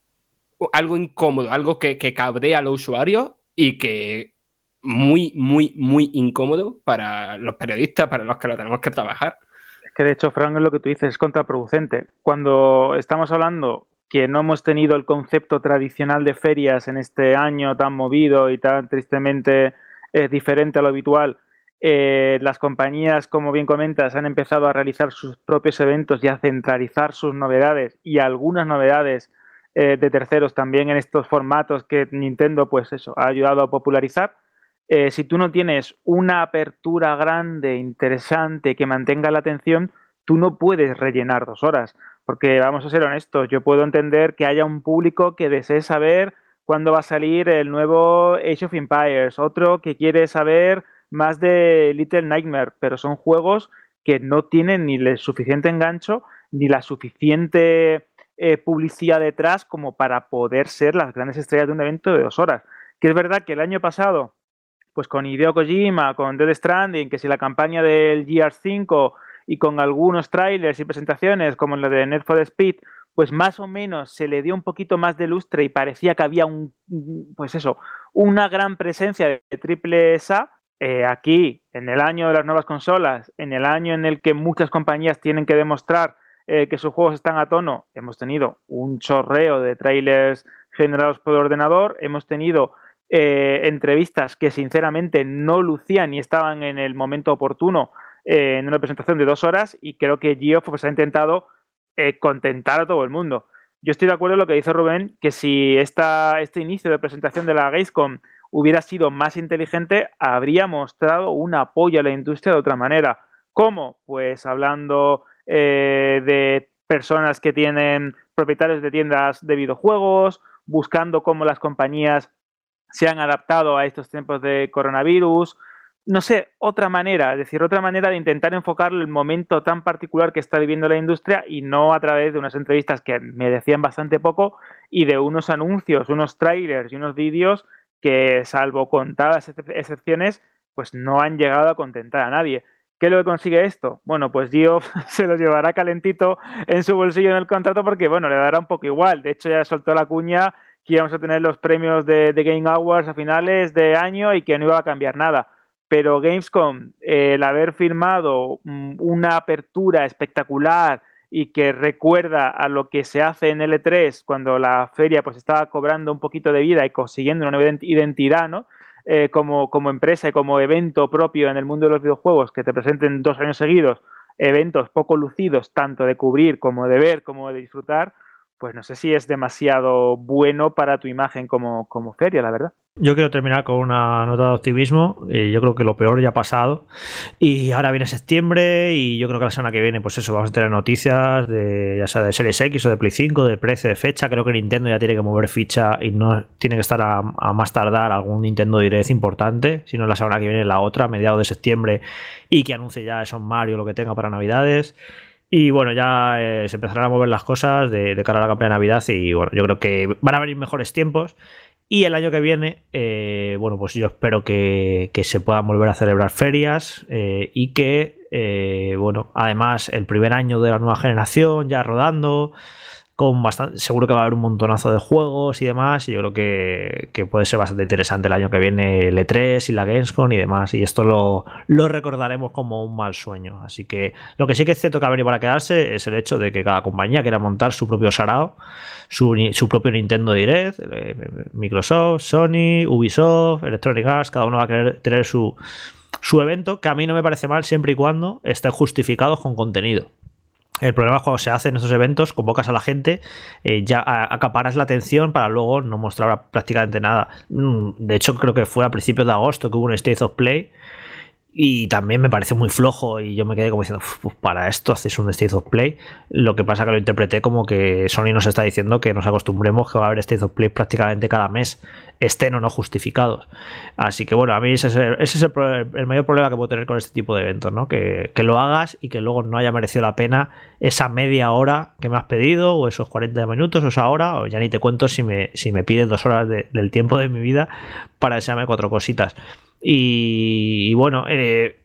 algo incómodo, algo que, que cabrea a los usuarios y que muy, muy, muy incómodo para los periodistas, para los que lo tenemos que trabajar. Es que de hecho, Frank, es lo que tú dices, es contraproducente. Cuando estamos hablando que no hemos tenido el concepto tradicional de ferias en este año tan movido y tan tristemente eh, diferente a lo habitual, eh, las compañías, como bien comentas, han empezado a realizar sus propios eventos y a centralizar sus novedades y algunas novedades eh, de terceros también en estos formatos que Nintendo, pues eso, ha ayudado a popularizar. si tú no tienes una apertura grande, interesante, que mantenga la atención, tú no puedes rellenar dos horas. Porque vamos a ser honestos, yo puedo entender que haya un público que desee saber cuándo va a salir el nuevo Age of Empires, otro que quiere saber más de Little Nightmare, pero son juegos que no tienen ni el suficiente engancho ni la suficiente eh, publicidad detrás como para poder ser las grandes estrellas de un evento de dos horas. Que es verdad que el año pasado, pues con Hideo Kojima, con Dead Stranding, que si la campaña del GR5 y con algunos trailers y presentaciones como la de Need for Speed, pues más o menos se le dio un poquito más de lustre y parecía que había un, pues eso, una gran presencia de triple A. Eh, aquí, en el año de las nuevas consolas, en el año en el que muchas compañías tienen que demostrar eh, que sus juegos están a tono, hemos tenido un chorreo de trailers generados por ordenador, hemos tenido eh, entrevistas que sinceramente no lucían y estaban en el momento oportuno eh, en una presentación de dos horas y creo que Geoff pues, ha intentado eh, contentar a todo el mundo. Yo estoy de acuerdo en lo que dice Rubén, que si esta, este inicio de presentación de la Gamescom hubiera sido más inteligente, habría mostrado un apoyo a la industria de otra manera. ¿Cómo? Pues hablando eh, de personas que tienen propietarios de tiendas de videojuegos, buscando cómo las compañías se han adaptado a estos tiempos de coronavirus, no sé, otra manera, es decir, otra manera de intentar enfocar el momento tan particular que está viviendo la industria y no a través de unas entrevistas que me decían bastante poco y de unos anuncios, unos trailers y unos vídeos que, salvo contadas excepciones, pues no han llegado a contentar a nadie. ¿Qué es lo que consigue esto? Bueno, pues Geoff [laughs] se lo llevará calentito en su bolsillo en el contrato porque, bueno, le dará un poco igual. De hecho, ya soltó la cuña que íbamos a tener los premios de, de Game Awards a finales de año y que no iba a cambiar nada pero Gamescom, el haber firmado mm, una apertura espectacular y que recuerda a lo que se hace en L3 cuando la feria pues estaba cobrando un poquito de vida y consiguiendo una nueva identidad, ¿no? Eh, como, como empresa y como evento propio en el mundo de los videojuegos, que te presenten dos años seguidos eventos poco lucidos, tanto de cubrir como de ver, como de disfrutar, pues no sé si es demasiado bueno para tu imagen como, como feria, la verdad. Yo quiero terminar con una nota de optimismo. Eh, yo creo que lo peor ya ha pasado. Y ahora viene septiembre y yo creo que la semana que viene, pues eso, vamos a tener noticias de ya sea de Series X o de Play 5, de precio, de fecha. Creo que Nintendo ya tiene que mover ficha y no tiene que estar a, más tardar algún Nintendo Direct importante, sino la semana que viene la otra, a mediados de septiembre, y que anuncie ya eso Mario lo que tenga para Navidades. Y bueno, ya eh, se empezarán a mover las cosas de, cara a la campaña de Navidad y bueno, yo creo que van a venir mejores tiempos. Y el año que viene, eh, bueno, pues yo espero que, se puedan volver a celebrar ferias eh, y que, bueno, además el primer año de la nueva generación ya rodando, con bastante, seguro que va a haber un montonazo de juegos y demás, y yo creo que, puede ser bastante interesante el año que viene el E3 y la Gamescom y demás, y esto lo, recordaremos como un mal sueño. Así que lo que sí que es cierto que ha venido para quedarse es el hecho de que cada compañía quiera montar su propio sarao, su, propio Nintendo Direct, eh, Microsoft, Sony, Ubisoft, Electronic Arts, cada uno va a querer tener su, su evento, que a mí no me parece mal siempre y cuando estén justificados con contenido. El problema es cuando se hacen estos eventos, convocas a la gente, eh, ya acaparas la atención para luego no mostrar prácticamente nada. Mm, de hecho, creo que fue a principios de agosto que hubo un State of Play y también me parece muy flojo y yo me quedé como diciendo, pues para esto haces un State of Play. Lo que pasa que lo interpreté como que Sony nos está diciendo que nos acostumbremos que va a haber State of Play prácticamente cada mes, estén o no justificados. Así que bueno, a mí ese es el, mayor problema que puedo tener con este tipo de eventos, ¿no? Que, lo hagas y que luego no haya merecido la pena esa media hora que me has pedido o esos 40 minutos o esa hora, o ya ni te cuento si me, si me pides dos horas del tiempo de mi vida para desearme cuatro cositas. Y, bueno, eh,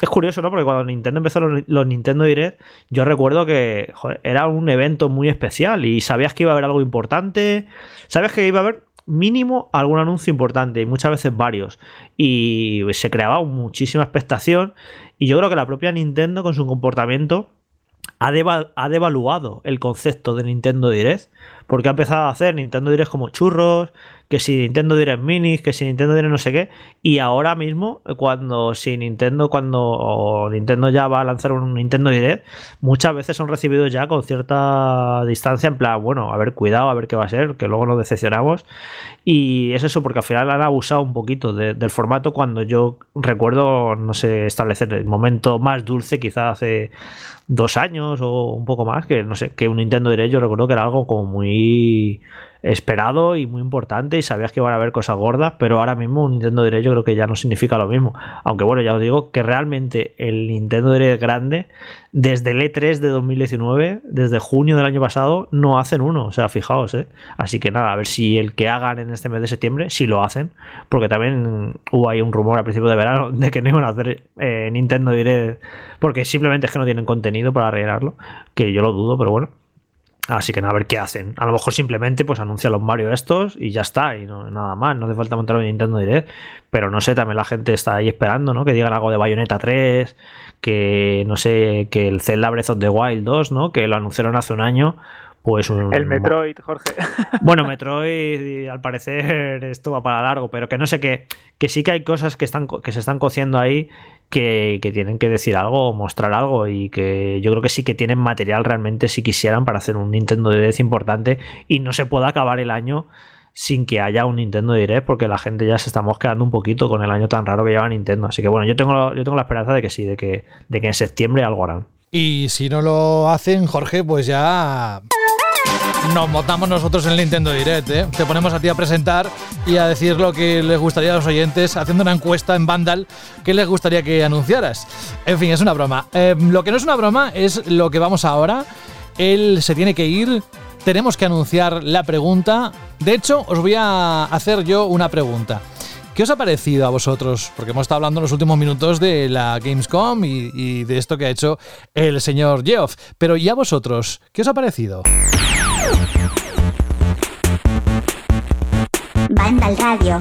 es curioso, ¿no? Porque cuando Nintendo empezó los, Nintendo Direct, yo recuerdo que era un evento muy especial y sabías que iba a haber algo importante, sabías que iba a haber mínimo algún anuncio importante y muchas veces varios. Y se creaba muchísima expectación y yo creo que la propia Nintendo con su comportamiento ha, devaluado el concepto de Nintendo Direct porque ha empezado a hacer Nintendo Direct como churros, que si Nintendo Direct Minis, que si Nintendo Direct no sé qué, y ahora mismo, cuando si Nintendo, cuando Nintendo ya va a lanzar un Nintendo Direct, muchas veces son recibidos ya con cierta distancia, en plan, bueno, a ver, cuidado, a ver qué va a ser, que luego nos decepcionamos. Y es eso, porque al final han abusado un poquito del formato cuando yo recuerdo, no sé, establecer el momento más dulce, quizás hace dos años o un poco más, que no sé, que un Nintendo Direct yo recuerdo que era algo como muy esperado y muy importante y sabías que iban a haber cosas gordas, pero ahora mismo un Nintendo Direct yo creo que ya no significa lo mismo. Aunque bueno, ya os digo que realmente el Nintendo Direct grande, desde el E3 de 2019, desde junio del año pasado, no hacen uno. O sea, fijaos, ¿eh? Así que nada, a ver si el que hagan en este mes de septiembre, si lo hacen, porque también hubo ahí un rumor a principios de verano de que no iban a hacer eh, Nintendo Direct, porque simplemente es que no tienen contenido para arreglarlo, que yo lo dudo, pero bueno. Así que a ver qué hacen. A lo mejor simplemente pues anuncian los Mario estos y ya está, y no, nada más. No hace falta montar un Nintendo Direct. Pero no sé, también la gente está ahí esperando, ¿no? Que digan algo de Bayonetta 3, que no sé, que el Zelda Breath of the Wild 2, ¿no? Que lo anunciaron hace un año. Pues un, el Metroid, Jorge. [laughs] Bueno, Metroid, al parecer esto va para largo, pero que no sé qué, que sí que hay cosas que, están, que se están cociendo ahí que, tienen que decir algo o mostrar algo y que yo creo que sí que tienen material realmente si quisieran para hacer un Nintendo Direct importante y no se pueda acabar el año sin que haya un Nintendo Direct porque la gente ya se está mosqueando un poquito con el año tan raro que lleva Nintendo. Así que bueno, yo tengo, yo tengo la esperanza de que sí, de que, de que en septiembre algo harán. Y si no lo hacen, Jorge, pues ya nos montamos nosotros en el Nintendo Direct, ¿eh? Te ponemos a ti a presentar y a decir lo que les gustaría a los oyentes, haciendo una encuesta en Vandal, ¿qué les gustaría que anunciaras? En fin, es una broma. Em, lo que no es una broma es lo que vamos ahora. Él se tiene que ir, tenemos que anunciar la pregunta. De hecho, os voy a hacer yo una pregunta. ¿Qué os ha parecido a vosotros? Porque hemos estado hablando en los últimos minutos de la Gamescom y, y de esto que ha hecho el señor Geoff. Pero ¿y a vosotros? ¿Qué os ha parecido? Banda al radio.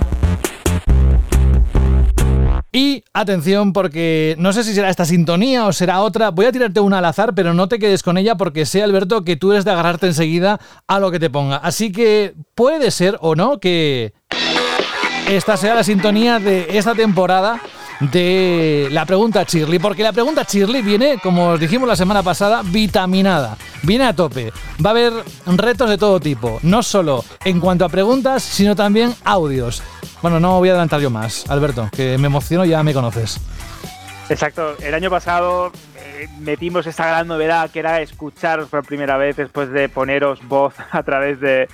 Y atención porque no sé si será esta sintonía o será otra. Voy a tirarte una al azar, pero no te quedes con ella porque sé, Alberto, que tú eres de agarrarte enseguida a lo que te ponga. Así que puede ser o no que esta sea la sintonía de esta temporada de la pregunta Chirly, porque la pregunta Chirly viene, como os dijimos la semana pasada, vitaminada, viene a tope. Va a haber retos de todo tipo, no solo en cuanto a preguntas, sino también audios. Bueno, no voy a adelantar yo más, Alberto, que me emociono, ya me conoces. Exacto, el año pasado metimos esta gran novedad que era escucharos por primera vez después de poneros voz [laughs] a través de,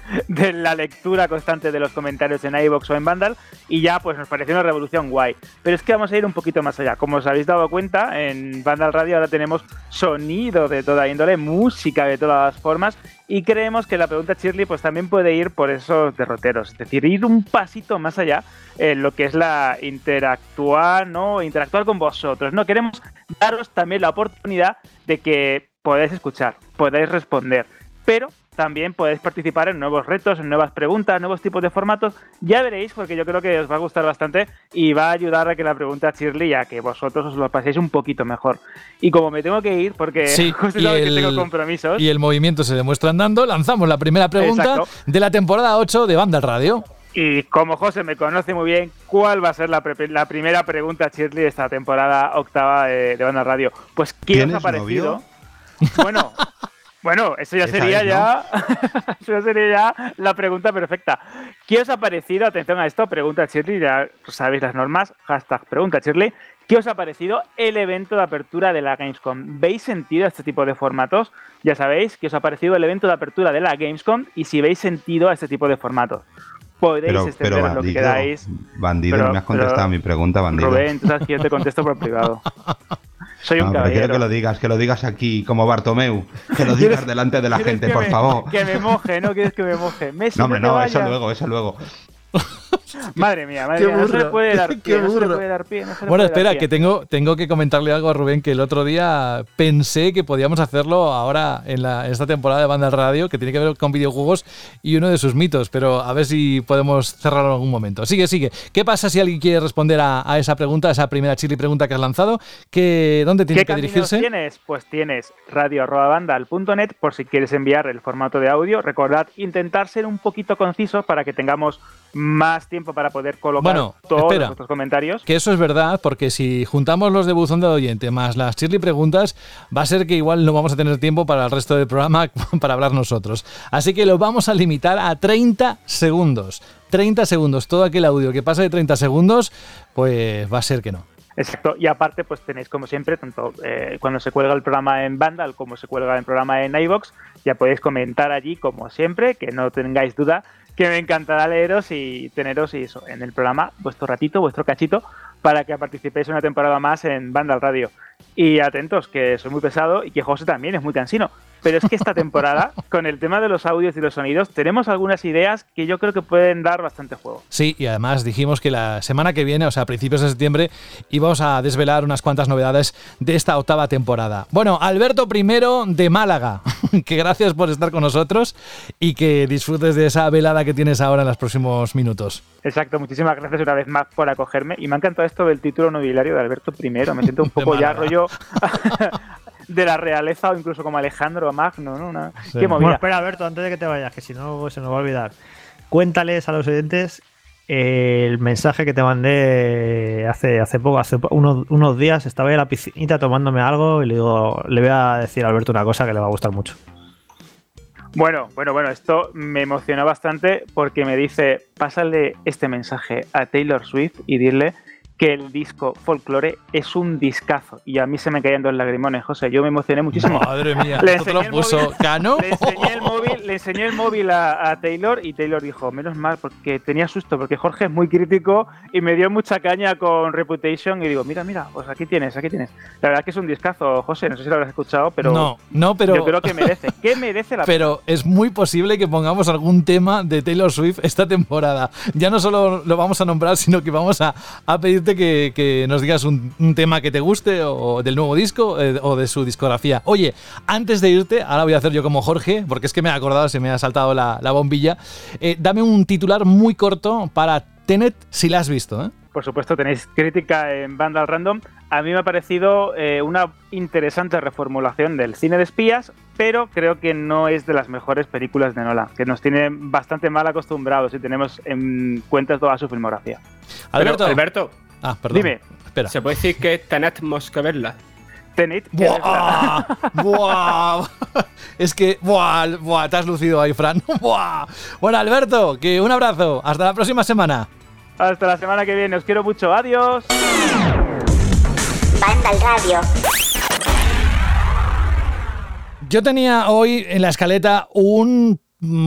la lectura constante de los comentarios en iVoox o en Vandal y ya pues nos pareció una revolución guay. Pero es que vamos a ir un poquito más allá. Como os habéis dado cuenta, en Vandal Radio ahora tenemos sonido de toda índole, música de todas las formas y creemos que la pregunta Shirley pues también puede ir por esos derroteros, es decir, ir un pasito más allá en lo que es la interactuar, ¿no? Interactuar con vosotros, ¿no? Queremos daros también la oportunidad de que podáis escuchar, podáis responder, pero también podéis participar en nuevos retos, en nuevas preguntas, nuevos tipos de formatos. Ya veréis, porque yo creo que os va a gustar bastante y va a ayudar a que la pregunta Shirley a que vosotros os lo paséis un poquito mejor. Y como me tengo que ir, porque sí, [laughs] justo y el, que tengo compromisos. Y el movimiento se demuestra andando, lanzamos la primera pregunta de la temporada 8 de Banda Radio. Y como José me conoce muy bien, ¿cuál va a ser la, primera pregunta Shirley de esta temporada octava de, Banda Radio? Pues ¿quién os ha parecido? Bueno, bueno, eso ya sería ya, [laughs] eso sería ya la pregunta perfecta. ¿Qué os ha parecido? Atención a esto, pregunta Shirley, ya sabéis las normas, hashtag pregunta Shirley. ¿Qué os ha parecido el evento de apertura de la Gamescom? ¿Veis sentido a este tipo de formatos? Ya sabéis que os ha parecido el evento de apertura de la Gamescom y si veis sentido a este tipo de formatos. Podéis pero, extender bandido, lo que queráis. Bandido, no me has contestado a mi pregunta, bandido. Rubén, tú sabes que yo te contesto por privado. [laughs] Soy un no, quiero que lo digas, que lo digas aquí como Bartomeu, que lo digas delante de la gente, por favor. Que me moje, ¿no? Quieres que me moje. [laughs] Messi, no, hombre, no, eso luego, eso luego. [laughs] Madre mía, madre mía, no se [laughs] puede dar pie, no se puede dar pie. bueno, espera, que tengo, tengo que comentarle algo a Rubén, que el otro día pensé que podíamos hacerlo ahora en, la, esta temporada de Banda Radio, que tiene que ver con videojuegos y uno de sus mitos, pero a ver si podemos cerrarlo en algún momento. Sigue, sigue. ¿Qué pasa si alguien quiere responder a, esa pregunta, a esa primera chili pregunta que has lanzado? ¿Qué, ¿Dónde tiene que dirigirse? tienes? Pues tienes radio.bandal.net por si quieres enviar el formato de audio. Recordad intentar ser un poquito concisos para que tengamos más tiempo para poder colocar todos nuestros comentarios. Que eso es verdad, porque si juntamos los de buzón de oyente más las chirly preguntas, va a ser que igual no vamos a tener tiempo para el resto del programa [laughs] para hablar nosotros. Así que lo vamos a limitar a 30 segundos. 30 segundos. Todo aquel audio que pase de 30 segundos, pues va a ser que no. Exacto, y aparte pues tenéis como siempre, tanto eh, cuando se cuelga el programa en Vandal como se cuelga el programa en iVox, ya podéis comentar allí como siempre, que no tengáis duda, que me encantará leeros y teneros y eso, en el programa, vuestro ratito, vuestro cachito, para que participéis una temporada más en Vandal Radio. Y atentos, que soy muy pesado y que José también es muy cansino. Pero es que esta temporada, [laughs] con el tema de los audios y los sonidos, tenemos algunas ideas que yo creo que pueden dar bastante juego. Sí, y además dijimos que la semana que viene, o sea, a principios de septiembre, íbamos a desvelar unas cuantas novedades de esta octava temporada. Bueno, Alberto I de Málaga, [laughs] que gracias por estar con nosotros y que disfrutes de esa velada que tienes ahora en los próximos minutos. Exacto, muchísimas gracias una vez más por acogerme. Y me ha encantado esto del título nobiliario de Alberto I. Me siento un [laughs] poco ya rollo de la realeza o incluso como Alejandro Magno, ¿no? Una, qué movida. Bueno, espera, Alberto, antes de que te vayas, que si no se nos va a olvidar. Cuéntales a los oyentes el mensaje que te mandé hace, hace poco, hace unos, unos días. Estaba en la piscinita tomándome algo y le digo, le voy a decir a Alberto una cosa que le va a gustar mucho. Bueno, bueno, bueno, esto me emocionó bastante porque me dice, pásale este mensaje a Taylor Swift y dile que el disco Folklore es un discazo. Y a mí se me caían dos lagrimones, José. Yo me emocioné muchísimo. Madre mía, [laughs] le enseñé, lo puso móvil, Cano. Le enseñé el móvil, le enseñé el móvil a, a, Taylor y Taylor dijo, menos mal, porque tenía susto, porque Jorge es muy crítico y me dio mucha caña con Reputation. Y digo, mira, mira, pues aquí tienes, aquí tienes. La verdad que es un discazo, José. No sé si lo habrás escuchado, pero. No, no, pero. Yo creo que merece. [laughs] ¿Qué merece la Pero es muy posible que pongamos algún tema de Taylor Swift esta temporada. Ya no solo lo vamos a nombrar, sino que vamos a, a pedirte que, que nos digas un, un, tema que te guste o del nuevo disco eh, o de su discografía. Oye, antes de irte, ahora voy a hacer yo como Jorge, porque es que me he acordado, se me ha saltado la, la bombilla. Eh, dame un titular muy corto para Tenet si la has visto. ¿eh? Por supuesto, tenéis crítica en Vandal Random. A mí me ha parecido eh, una interesante reformulación del cine de espías, pero creo que no es de las mejores películas de Nolan, que nos tiene bastante mal acostumbrados si tenemos en cuenta toda su filmografía. Alberto, pero, Alberto, Ah, perdón. Dime. Espera. ¿Se puede decir que tenemos que verla? Tenéis que ¡Buah! [laughs] ¡Buah! Es que, ¡buah! ¡Buah! Te has lucido ahí, Fran. [laughs] ¡Buah! Bueno, Alberto, que un abrazo. Hasta la próxima semana. Hasta la semana que viene. Os quiero mucho. Adiós. Banda al radio. Yo tenía hoy en la escaleta un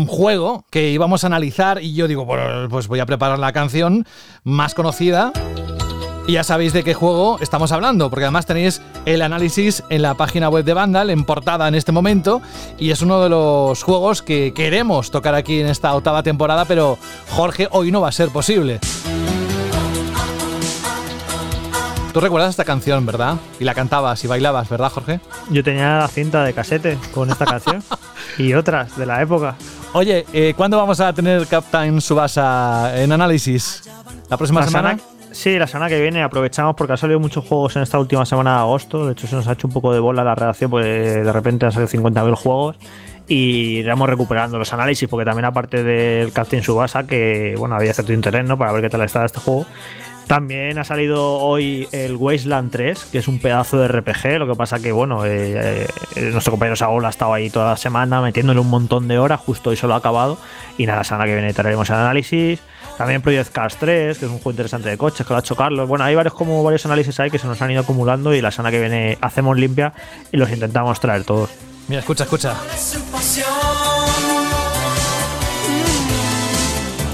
juego que íbamos a analizar y yo digo, bueno, pues voy a preparar la canción más conocida y ya sabéis de qué juego estamos hablando, porque además tenéis el análisis en la página web de Vandal, en portada en este momento, y es uno de los juegos que queremos tocar aquí en esta octava temporada, pero Jorge, hoy no va a ser posible. Tú recuerdas esta canción, ¿verdad? Y la cantabas y bailabas, ¿verdad, Jorge? Yo tenía la cinta de casete con esta canción [laughs] y otras de la época. Oye, eh, ¿cuándo vamos a tener Captain Subasa en análisis? ¿La próxima La semana? Sí, la semana que viene aprovechamos porque ha salido muchos juegos en esta última semana de agosto. De hecho, se nos ha hecho un poco de bola la redacción porque de repente han salido 50.000 juegos y iremos recuperando los análisis porque también aparte del Captain Subasa que bueno había cierto interés ¿no? para ver qué tal estaba este juego también ha salido hoy el Wasteland 3, que es un pedazo de RPG. Lo que pasa que, bueno, eh, eh, nuestro compañero Saúl ha estado ahí toda la semana metiéndole un montón de horas. Justo hoy solo ha acabado. Y nada, la semana que viene traeremos el análisis. También Project Cars 3, que es un juego interesante de coches, que lo ha hecho Carlos. Bueno, hay varios, como varios análisis ahí que se nos han ido acumulando. Y la semana que viene hacemos limpia y los intentamos traer todos. Mira, escucha, escucha.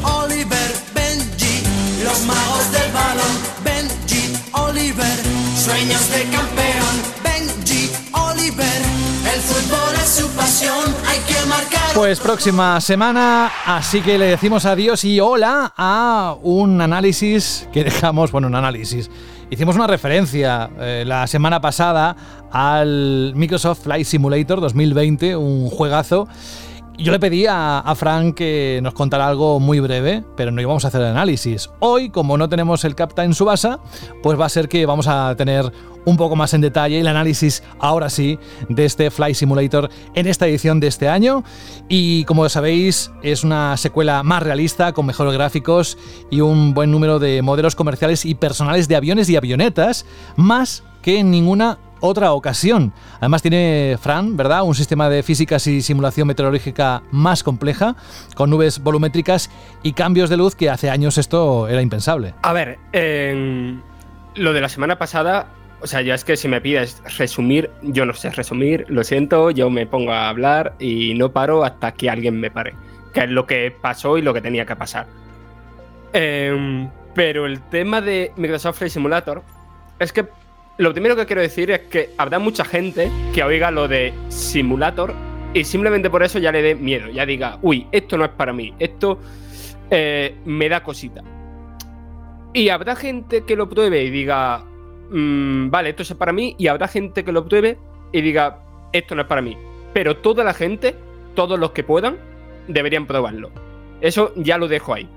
Oliver, Benji, los magos del balón. Benji, Oliver, sueños de campeón. Benji, Oliver, el fútbol es su pasión. Pues próxima semana, así que le decimos adiós y hola a un análisis que dejamos, bueno, un análisis. Hicimos una referencia eh, la semana pasada al Microsoft Flight Simulator 2020, un juegazo. Yo le pedí a, Frank que nos contara algo muy breve, pero no íbamos a hacer el análisis. Hoy, como no tenemos el Captain Subasa, pues va a ser que vamos a tener un poco más en detalle el análisis, ahora sí, de este Flight Simulator en esta edición de este año. Y como sabéis, es una secuela más realista, con mejores gráficos y un buen número de modelos comerciales y personales de aviones y avionetas, más que en ninguna otra ocasión. Además tiene Fran, ¿verdad? Un sistema de físicas y simulación meteorológica más compleja, con nubes volumétricas y cambios de luz que hace años esto era impensable. A ver, eh, lo de la semana pasada, o sea, ya es que si me pides resumir, yo no sé resumir, lo siento, yo me pongo a hablar y no paro hasta que alguien me pare, que es lo que pasó y lo que tenía que pasar. Em, pero el tema de Microsoft Flight Simulator es que lo primero que quiero decir es que habrá mucha gente que oiga lo de simulator y simplemente por eso ya le dé miedo, ya diga, uy, esto no es para mí, esto eh, me da cosita. Y habrá gente que lo pruebe y diga, mm, vale, esto es para mí, y habrá gente que lo pruebe y diga, esto no es para mí. Pero toda la gente, todos los que puedan, deberían probarlo. Eso ya lo dejo ahí.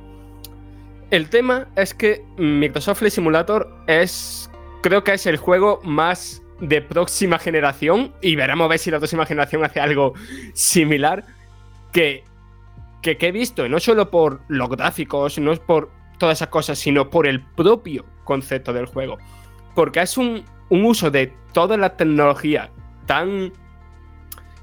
El tema es que Microsoft Simulator es, creo que es el juego más de próxima generación, y veremos a ver si la próxima generación hace algo similar, que, que, he visto, no solo por los gráficos, no por todas esas cosas, sino por el propio concepto del juego. Porque es un, uso de toda la tecnología tan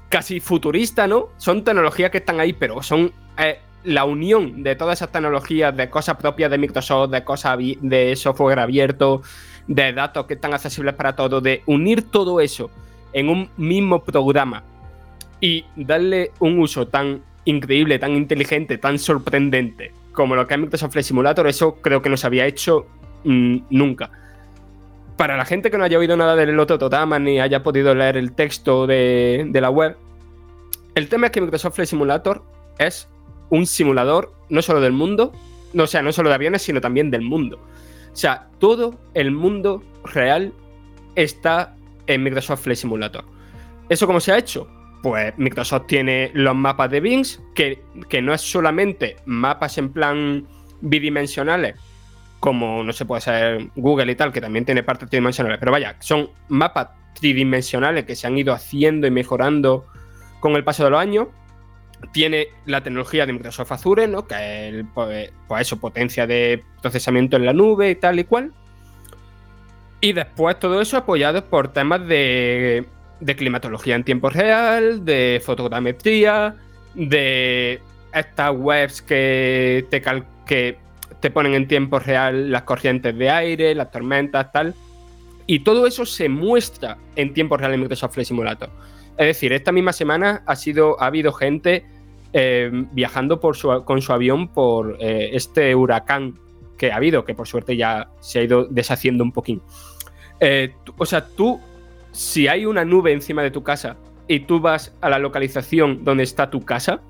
casi futurista, ¿no? Son tecnologías que están ahí, pero son eh, la unión de todas esas tecnologías, de cosas propias de Microsoft, de cosas de software abierto, de datos que están accesibles para todos, de unir todo eso en un mismo programa y darle un uso tan increíble, tan inteligente, tan sorprendente como lo que es Microsoft Flight Simulator, eso creo que no se había hecho mm, nunca. Para la gente que no haya oído nada del Loto Totama ni haya podido leer el texto de, la web, el tema es que Microsoft Flight Simulator es un simulador no solo del mundo, no, o sea, no solo de aviones, sino también del mundo. O sea, todo el mundo real está en Microsoft Flight Simulator. ¿Eso cómo se ha hecho? pues Microsoft tiene los mapas de Bings, que, que, no es solamente mapas en plan bidimensionales, como no se puede hacer Google y tal, que también tiene partes tridimensionales, pero vaya, son mapas tridimensionales que se han ido haciendo y mejorando con el paso de los años. Tiene la tecnología de Microsoft Azure, ¿no? que es pues, pues eso, potencia de procesamiento en la nube y tal y cual. Y después todo eso apoyado por temas de de climatología en tiempo real, de fotogrametría, de estas webs que te, que te ponen en tiempo real las corrientes de aire, las tormentas, tal. Y todo eso se muestra en tiempo real en Microsoft Flight Simulator. Es decir, esta misma semana ha, sido, ha habido gente eh, viajando con su avión por eh, este huracán que ha habido, que por suerte ya se ha ido deshaciendo un poquín. Eh, o sea, tú si hay una nube encima de tu casa y tú vas a la localización donde está tu casa,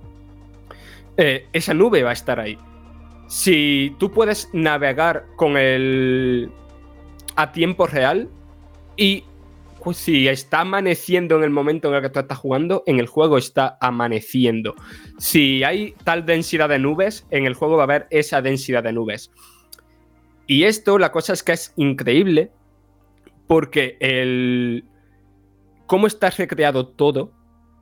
esa nube va a estar ahí. Si tú puedes navegar con el a tiempo real y si está amaneciendo en el momento en el que tú estás jugando, en el juego está amaneciendo. Si hay tal densidad de nubes, en el juego va a haber esa densidad de nubes. Y esto, la cosa es que es increíble porque el, cómo está recreado todo,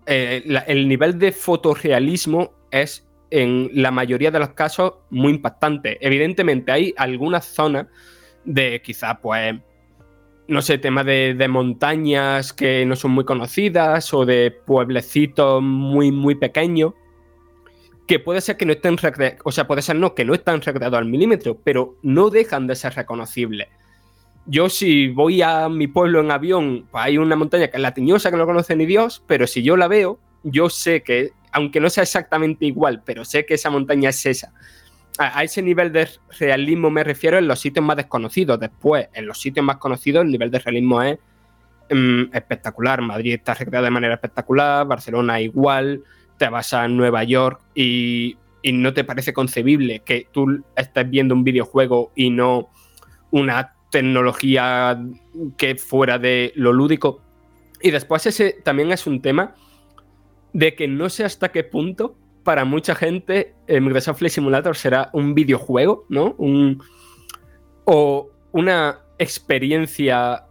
eh, el nivel de fotorrealismo es en la mayoría de los casos muy impactante. Evidentemente hay algunas zonas de quizá pues no sé, temas de, de, montañas que no son muy conocidas o de pueblecitos muy, muy pequeños, que puede ser que no estén o sea, puede ser no, que no están recreados al milímetro, pero no dejan de ser reconocibles yo si voy a mi pueblo en avión, pues hay una montaña que es la Tiñosa, que no conoce ni Dios, pero si yo la veo, yo sé que, aunque no sea exactamente igual, pero sé que esa montaña es esa. A, ese nivel de realismo me refiero en los sitios más desconocidos. Después, en los sitios más conocidos, el nivel de realismo es mm, espectacular. Madrid está recreado de manera espectacular, Barcelona igual, te vas a Nueva York y, y no te parece concebible que tú estés viendo un videojuego y no una tecnología que fuera de lo lúdico. Y después ese también es un tema de que no sé hasta qué punto para mucha gente el Microsoft Flight Simulator será un videojuego, ¿no? Un, o una experiencia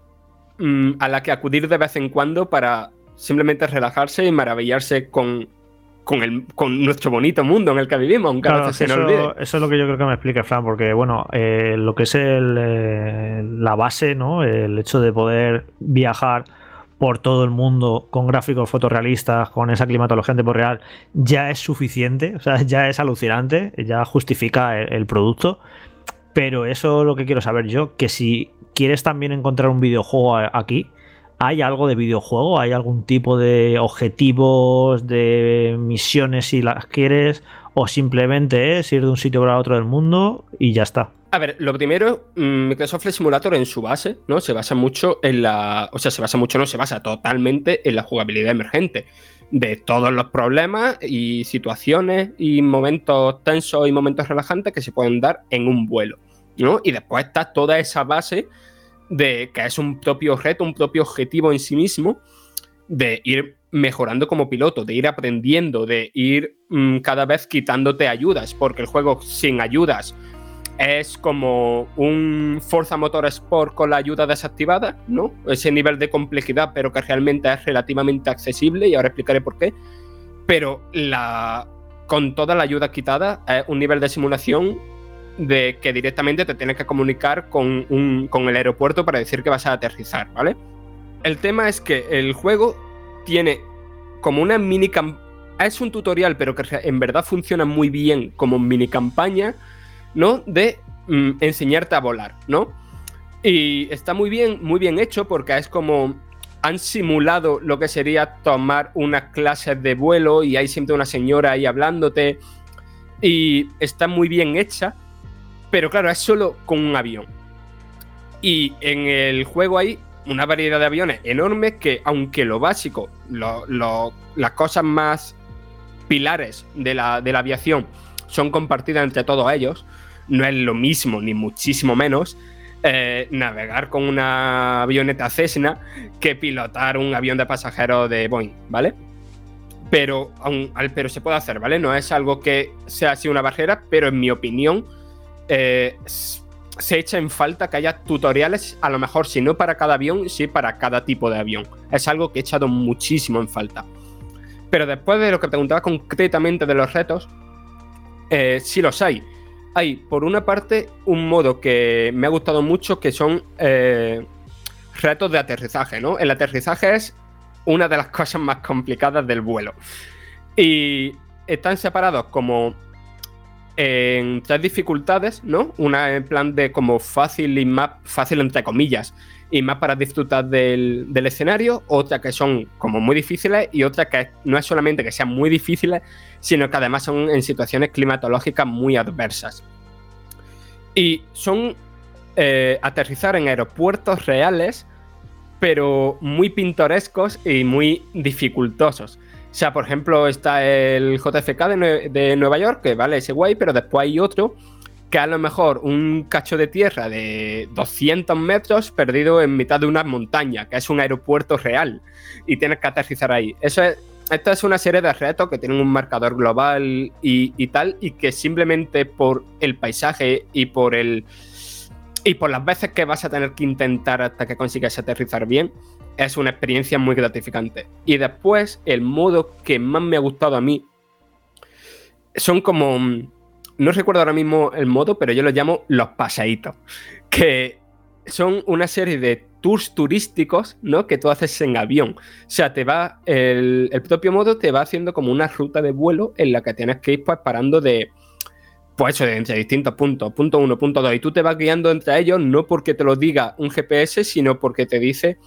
mm, a la que acudir de vez en cuando para simplemente relajarse y maravillarse con con, el, con nuestro bonito mundo en el que vivimos, aunque a se eso, nos olvide. Eso es lo que yo creo que me explica Fran, porque bueno, eh, lo que es el, eh, la base, ¿no? El hecho de poder viajar por todo el mundo con gráficos fotorrealistas, con esa climatología en tiempo real, ya es suficiente, o sea, ya es alucinante, ya justifica el, producto. Pero eso es lo que quiero saber yo, que si quieres también encontrar un videojuego aquí, ¿hay algo de videojuego? ¿Hay algún tipo de objetivos, de misiones si las quieres? ¿O simplemente es ir de un sitio para otro del mundo y ya está? A ver, lo primero, mm, Microsoft Flight Simulator en su base, ¿no? Se basa mucho en la. O sea, se basa mucho, no, se basa totalmente en la jugabilidad emergente. De todos los problemas y situaciones y momentos tensos y momentos relajantes que se pueden dar en un vuelo, ¿no? Y después está toda esa base de que es un propio reto, un propio objetivo en sí mismo, de ir mejorando como piloto, de ir aprendiendo, de ir mm, cada vez quitándote ayudas, porque el juego sin ayudas es como un Forza Motorsport con la ayuda desactivada, ¿no? Ese nivel de complejidad, pero que realmente es relativamente accesible, y ahora explicaré por qué. Pero con toda la ayuda quitada, es un nivel de simulación de que directamente te tienes que comunicar con, con el aeropuerto para decir que vas a aterrizar, ¿vale? El tema es que el juego tiene como una mini cam- es un tutorial, pero que en verdad funciona muy bien como mini campaña, ¿no? De mm, enseñarte a volar, ¿no? Y está muy bien, muy bien hecho porque es como han simulado lo que sería tomar una clase de vuelo y hay siempre una señora ahí hablándote y está muy bien hecha, pero claro, es solo con un avión. Y en el juego hay una variedad de aviones enormes que, aunque lo básico, lo- las cosas más pilares de la, de la aviación son compartidas entre todos ellos, no es lo mismo, ni muchísimo menos, eh, navegar con una avioneta Cessna que pilotar un avión de pasajeros de Boeing, ¿vale? Pero, aun- pero se puede hacer, ¿vale? No es algo que sea así una barrera, pero en mi opinión eh, se echa en falta que haya tutoriales, a lo mejor si no para cada avión, sí para cada tipo de avión. Es algo que he echado muchísimo en falta. Pero después de lo que preguntaba concretamente de los retos, eh, sí los hay. Hay, por una parte, un modo que me ha gustado mucho, que son eh, retos de aterrizaje, ¿no? El aterrizaje es una de las [laughs] cosas más complicadas del vuelo. Y están separados como en tres dificultades, ¿no? Una en plan de como fácil y más fácil entre comillas y más para disfrutar del, escenario, otra que son como muy difíciles y otra que no es solamente que sean muy difíciles, sino que además son en situaciones climatológicas muy adversas. Y son eh, aterrizar en aeropuertos reales, pero muy pintorescos y muy dificultosos. O sea, por ejemplo, está el JFK de, Nue- de Nueva York, que vale, ese guay, pero después hay otro que a lo mejor un cacho de tierra de 200 metros perdido en mitad de una montaña, que es un aeropuerto real, y tienes que aterrizar ahí. Eso es, esta es una serie de retos que tienen un marcador global y, y tal, y que simplemente por el paisaje y por el y por las veces que vas a tener que intentar hasta que consigas aterrizar bien, es una experiencia muy gratificante. Y después, el modo que más me ha gustado a mí son como. mm, No recuerdo ahora mismo el modo, pero yo lo llamo los paseitos. Que son una serie de tours turísticos, ¿no? Que tú haces en avión. O sea, te va. El, el propio modo te va haciendo como una ruta de vuelo en la que tienes que ir pues parando de. Pues eso, entre distintos puntos, punto uno, punto dos. Y tú te vas guiando entre ellos, no porque te lo diga un GPS, sino porque te dice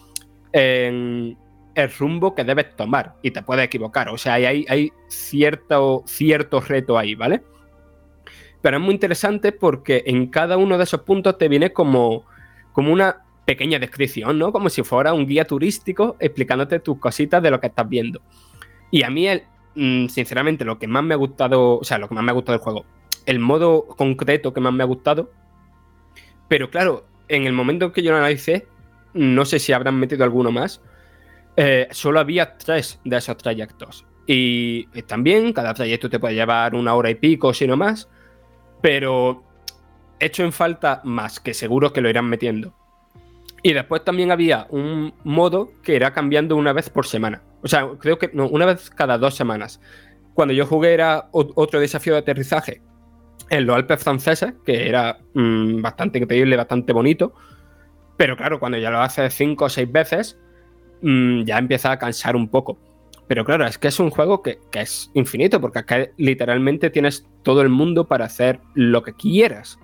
en el rumbo que debes tomar y te puedes equivocar. O sea, hay, cierto reto ahí, ¿vale? Pero es muy interesante porque en cada uno de esos puntos te viene como, como una pequeña descripción, ¿no? Como si fuera un guía turístico explicándote tus cositas de lo que estás viendo. Y a mí, el, mm, sinceramente, lo que más me ha gustado, o sea, lo que más me ha gustado del juego, el modo concreto que más me ha gustado, pero claro, en el momento que yo lo analicé, no sé si habrán metido alguno más, eh, solo había tres de esos trayectos. Y bien, cada trayecto te puede llevar una hora y pico, si no más, pero he hecho en falta más, que seguro que lo irán metiendo. Y después también había un modo que era cambiando una vez por semana. O sea, creo que una vez cada dos semanas. Cuando yo jugué era otro desafío de aterrizaje en los Alpes franceses, que era mm, bastante increíble, bastante bonito. Pero claro, cuando ya lo haces cinco o seis veces, mm, ya empieza a cansar un poco. Pero claro, es que es un juego que, que es infinito, porque acá literalmente tienes todo el mundo para hacer lo que quieras.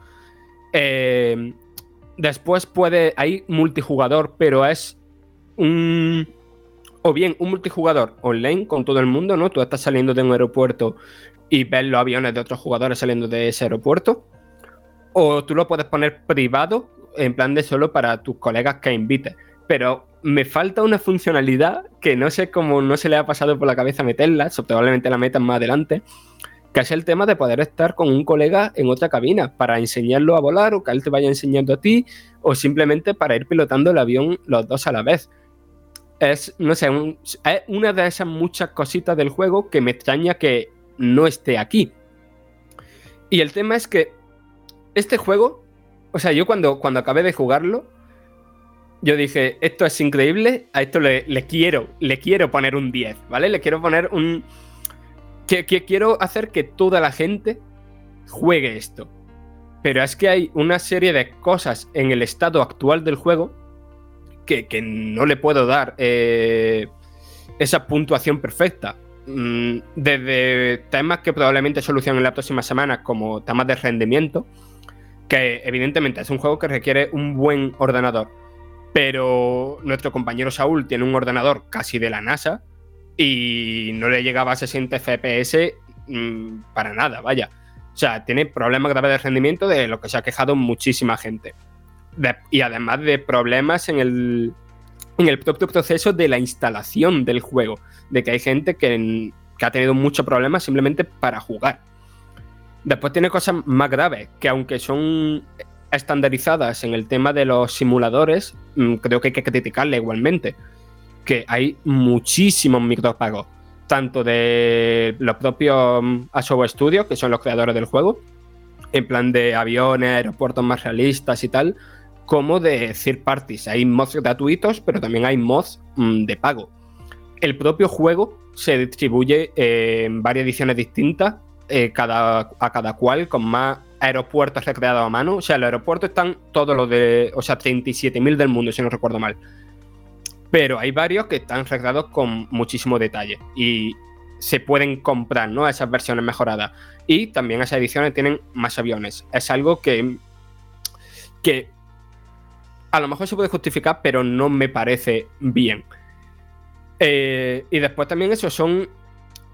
Eh, después puede. Hay multijugador, pero es un. O bien un multijugador online con todo el mundo, ¿no? Tú estás saliendo de un aeropuerto y ves los aviones de otros jugadores saliendo de ese aeropuerto. O tú lo puedes poner privado, en plan de solo para tus colegas que invites. Pero me falta una funcionalidad que no sé cómo no se le ha pasado por la cabeza meterla, probablemente la metan más adelante, que es el tema de poder estar con un colega en otra cabina para enseñarlo a volar o que él te vaya enseñando a ti o simplemente para ir pilotando el avión los dos a la vez. Es, no sé, es una de esas muchas cositas del juego que me extraña que no esté aquí. Y el tema es que este juego, o sea, yo cuando, cuando acabé de jugarlo, yo dije, esto es increíble, a esto le, quiero, le quiero poner un 10, ¿vale? Le quiero poner un... Que quiero hacer que toda la gente juegue esto. Pero es que hay una serie de cosas en el estado actual del juego que, que no le puedo dar eh, esa puntuación perfecta. Mm, Desde temas que probablemente solucionen en la próxima semana, como temas de rendimiento, que evidentemente es un juego que requiere un buen ordenador. Pero nuestro compañero Saúl tiene un ordenador casi de la NASA y no le llegaba a 60 FPS mm, para nada, vaya. O sea, tiene problemas graves de rendimiento de lo que se ha quejado muchísima gente. Y además de problemas en el, en el propio proceso de la instalación del juego. De que hay gente que, que ha tenido muchos problemas simplemente para jugar. Después tiene cosas más graves, que aunque son estandarizadas en el tema de los simuladores, mm, creo que hay que criticarle igualmente. Que hay muchísimos micropagos, tanto de los propios mm, Asobo Studios, que son los creadores del juego, en plan de aviones, aeropuertos más realistas y tal, como de third parties. Hay mods gratuitos, pero también hay mods mm, de pago. El propio juego se distribuye eh, en varias ediciones distintas, eh, cada, a cada cual con más aeropuertos recreados a mano. O sea, los aeropuertos están todos los de. O sea, 37.000 del mundo, si no recuerdo mal. Pero hay varios que están recreados con muchísimo detalle. Y se pueden comprar, ¿no? Esas versiones mejoradas. Y también esas ediciones tienen más aviones. Es algo que. que a lo mejor se puede justificar, pero no me parece bien. Eh, y después también eso son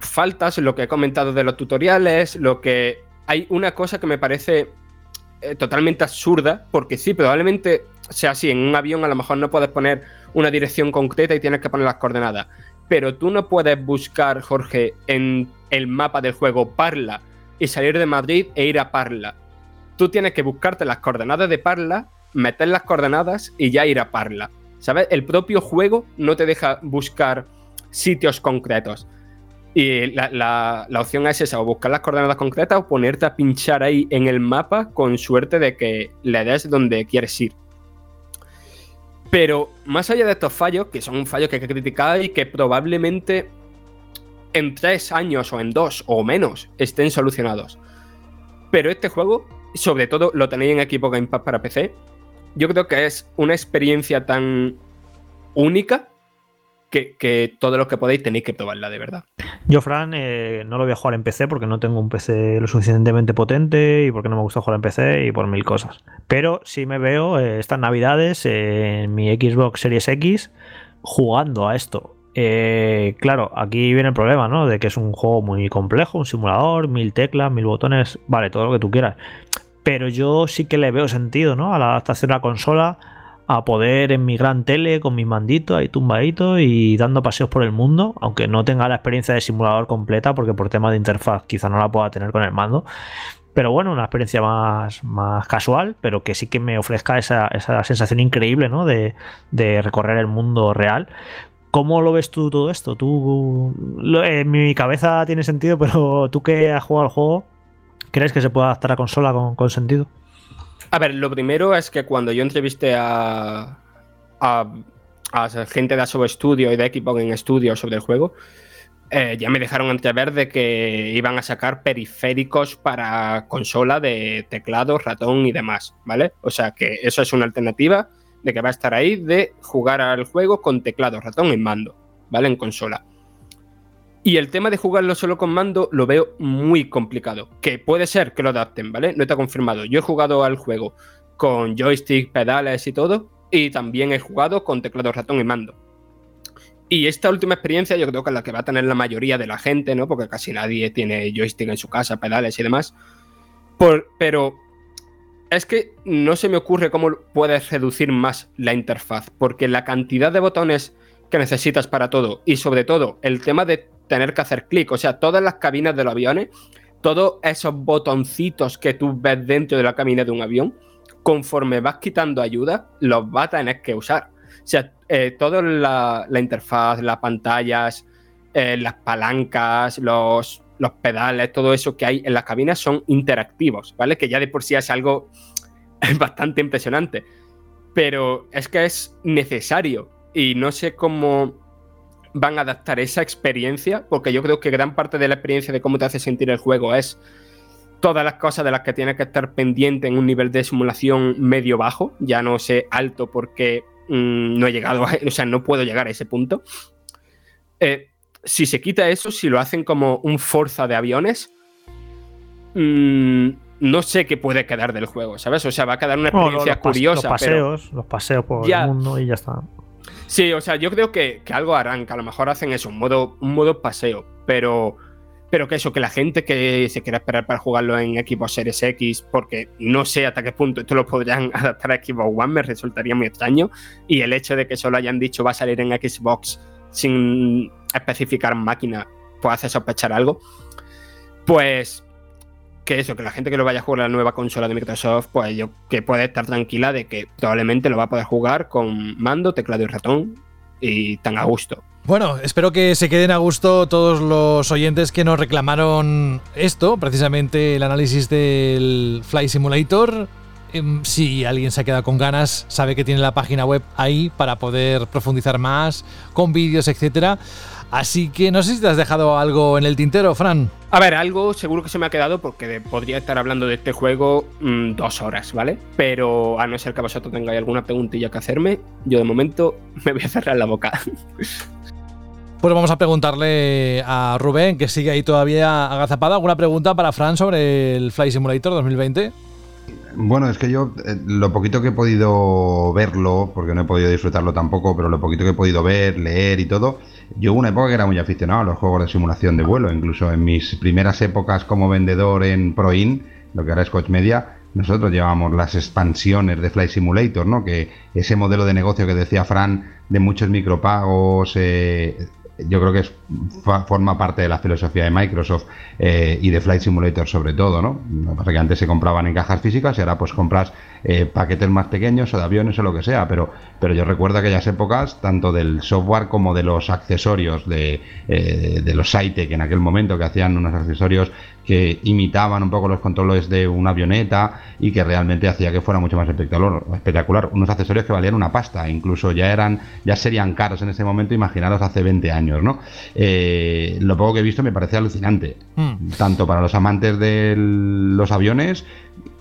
faltas, lo que he comentado de los tutoriales, lo que... Hay una cosa que me parece eh, totalmente absurda, porque sí, probablemente sea así, en un avión a lo mejor no puedes poner una dirección concreta y tienes que poner las coordenadas, pero tú no puedes buscar, Jorge, en el mapa del juego Parla y salir de Madrid e ir a Parla. Tú tienes que buscarte las coordenadas de Parla, meter las coordenadas y ya ir a Parla. ¿Sabes? El propio juego no te deja buscar sitios concretos. Y la, la- opción es esa, o buscar las coordenadas concretas o ponerte a pinchar ahí en el mapa con suerte de que le des donde quieres ir. Pero más allá de estos fallos, que son fallos que hay que criticar y que probablemente en tres años o en dos o menos estén solucionados. Pero este juego, sobre todo lo tenéis en equipo Game Pass para PC, yo creo que es una experiencia tan única que, que todos los que podéis tenéis que probarla de verdad. Yo, Fran, eh, no lo voy a jugar en PC porque no tengo un PC lo suficientemente potente y porque no me gusta jugar en PC y por mil cosas. Pero sí me veo eh, estas navidades en mi Xbox Series X jugando a esto. Eh, claro, aquí viene el problema, ¿no? De que es un juego muy complejo, un simulador, mil teclas, mil botones, vale, todo lo que tú quieras. Pero yo sí que le veo sentido, ¿no? A la adaptación a la consola, a poder en mi gran tele con mis manditos ahí tumbadito y dando paseos por el mundo, aunque no tenga la experiencia de simulador completa, porque por tema de interfaz quizá no la pueda tener con el mando. Pero bueno, una experiencia más, más casual, pero que sí que me ofrezca esa, esa sensación increíble, ¿no? De, de recorrer el mundo real. ¿Cómo lo ves tú todo esto? Tú, en mi cabeza tiene sentido, pero tú que has jugado al juego, ¿crees que se puede adaptar a consola con, con sentido? A ver, lo primero es que cuando yo entrevisté a, a, gente de Asobo Studio y de Xbox en Studio sobre el juego, eh, ya me dejaron entrever de que iban a sacar periféricos para consola de teclado, ratón y demás, ¿vale? O sea que eso es una alternativa de que va a estar ahí de jugar al juego con teclado, ratón y mando, ¿vale? En consola. Y el tema de jugarlo solo con mando lo veo muy complicado. Que puede ser que lo adapten, ¿vale? No está confirmado. Yo he jugado al juego con joystick, pedales y todo. Y también he jugado con teclado, ratón y mando. Y esta última experiencia yo creo que es la que va a tener la mayoría de la gente, ¿no? Porque casi nadie tiene joystick en su casa, pedales y demás. Por, pero es que no se me ocurre cómo puedes reducir más la interfaz, porque la cantidad de botones que necesitas para todo y sobre todo el tema de tener que hacer clic, o sea, todas las cabinas de los aviones, todos esos botoncitos que tú ves dentro de la cabina de un avión, conforme vas quitando ayuda, los vas a tener que usar. O sea, eh, toda la, interfaz, las pantallas, eh, las palancas, los, los pedales, todo eso que hay en las cabinas son interactivos, ¿vale? Que ya de por sí es algo [laughs] bastante impresionante. Pero es que es necesario y no sé cómo van a adaptar esa experiencia, porque yo creo que gran parte de la experiencia de cómo te hace sentir el juego es todas las cosas de las que tienes que estar pendiente en un nivel de simulación medio bajo, ya no sé alto porque mm, no he llegado, a, [laughs] o sea, no puedo llegar a ese punto. Eh, si se quita eso, si lo hacen como un Forza de aviones, mmm, no sé qué puede quedar del juego, ¿sabes? O sea, va a quedar una experiencia curiosa. Los paseos, los paseos por el mundo y ya está. Sí, o sea, yo creo que, algo harán, que a lo mejor hacen eso, un modo, un modo paseo, pero, pero que eso, que la gente que se quiera esperar para jugarlo en Xbox Series X, porque no sé hasta qué punto esto lo podrían [laughs] adaptar a Xbox One, me resultaría muy extraño, y el hecho de que solo hayan dicho va a salir en Xbox sin especificar máquina, puede hacer sospechar algo, pues que eso, que la gente que lo vaya a jugar a la nueva consola de Microsoft, pues yo que puede estar tranquila de que probablemente lo va a poder jugar con mando, teclado y ratón y tan a gusto. Bueno, espero que se queden a gusto todos los oyentes que nos reclamaron esto, precisamente el análisis del Fly Simulator. Em, si alguien se ha quedado con ganas, sabe que tiene la página web ahí para poder profundizar más, con vídeos, etcétera. Así que no sé si te has dejado algo en el tintero, Fran. A ver, algo seguro que se me ha quedado porque podría estar hablando de este juego mm, dos horas, ¿vale? Pero a no ser que vosotros tengáis alguna preguntilla que hacerme, yo de momento [laughs] me voy a cerrar la boca. [laughs] Pues vamos a preguntarle a Rubén, que sigue ahí todavía agazapada, alguna pregunta para Fran sobre el Fly Simulator 2020. Bueno, es que yo eh, lo poquito que he podido verlo, porque no he podido disfrutarlo tampoco, pero lo poquito que he podido ver, leer y todo, yo una época que era muy aficionado a los juegos de simulación de vuelo, incluso en mis primeras épocas como vendedor en Proin, lo que ahora es Coach Media, nosotros llevábamos las expansiones de Flight Simulator, ¿no? Que ese modelo de negocio que decía Fran de muchos micropagos, eh, yo creo que es, forma parte de la filosofía de Microsoft eh, y de Flight Simulator sobre todo, ¿no? Lo que antes se compraban en cajas físicas y ahora pues compras eh, paquetes más pequeños o de aviones o lo que sea, pero, pero yo recuerdo aquellas épocas tanto del software como de los accesorios de, eh, de los que en aquel momento que hacían unos accesorios que imitaban un poco los controles de una avioneta y que realmente hacía que fuera mucho más espectacular, espectacular. Unos accesorios que valían una pasta, incluso ya eran, ya serían caros en ese momento, imaginaros hace 20 años, ¿no? Eh, lo poco que he visto me parece alucinante, hmm. tanto para los amantes de los aviones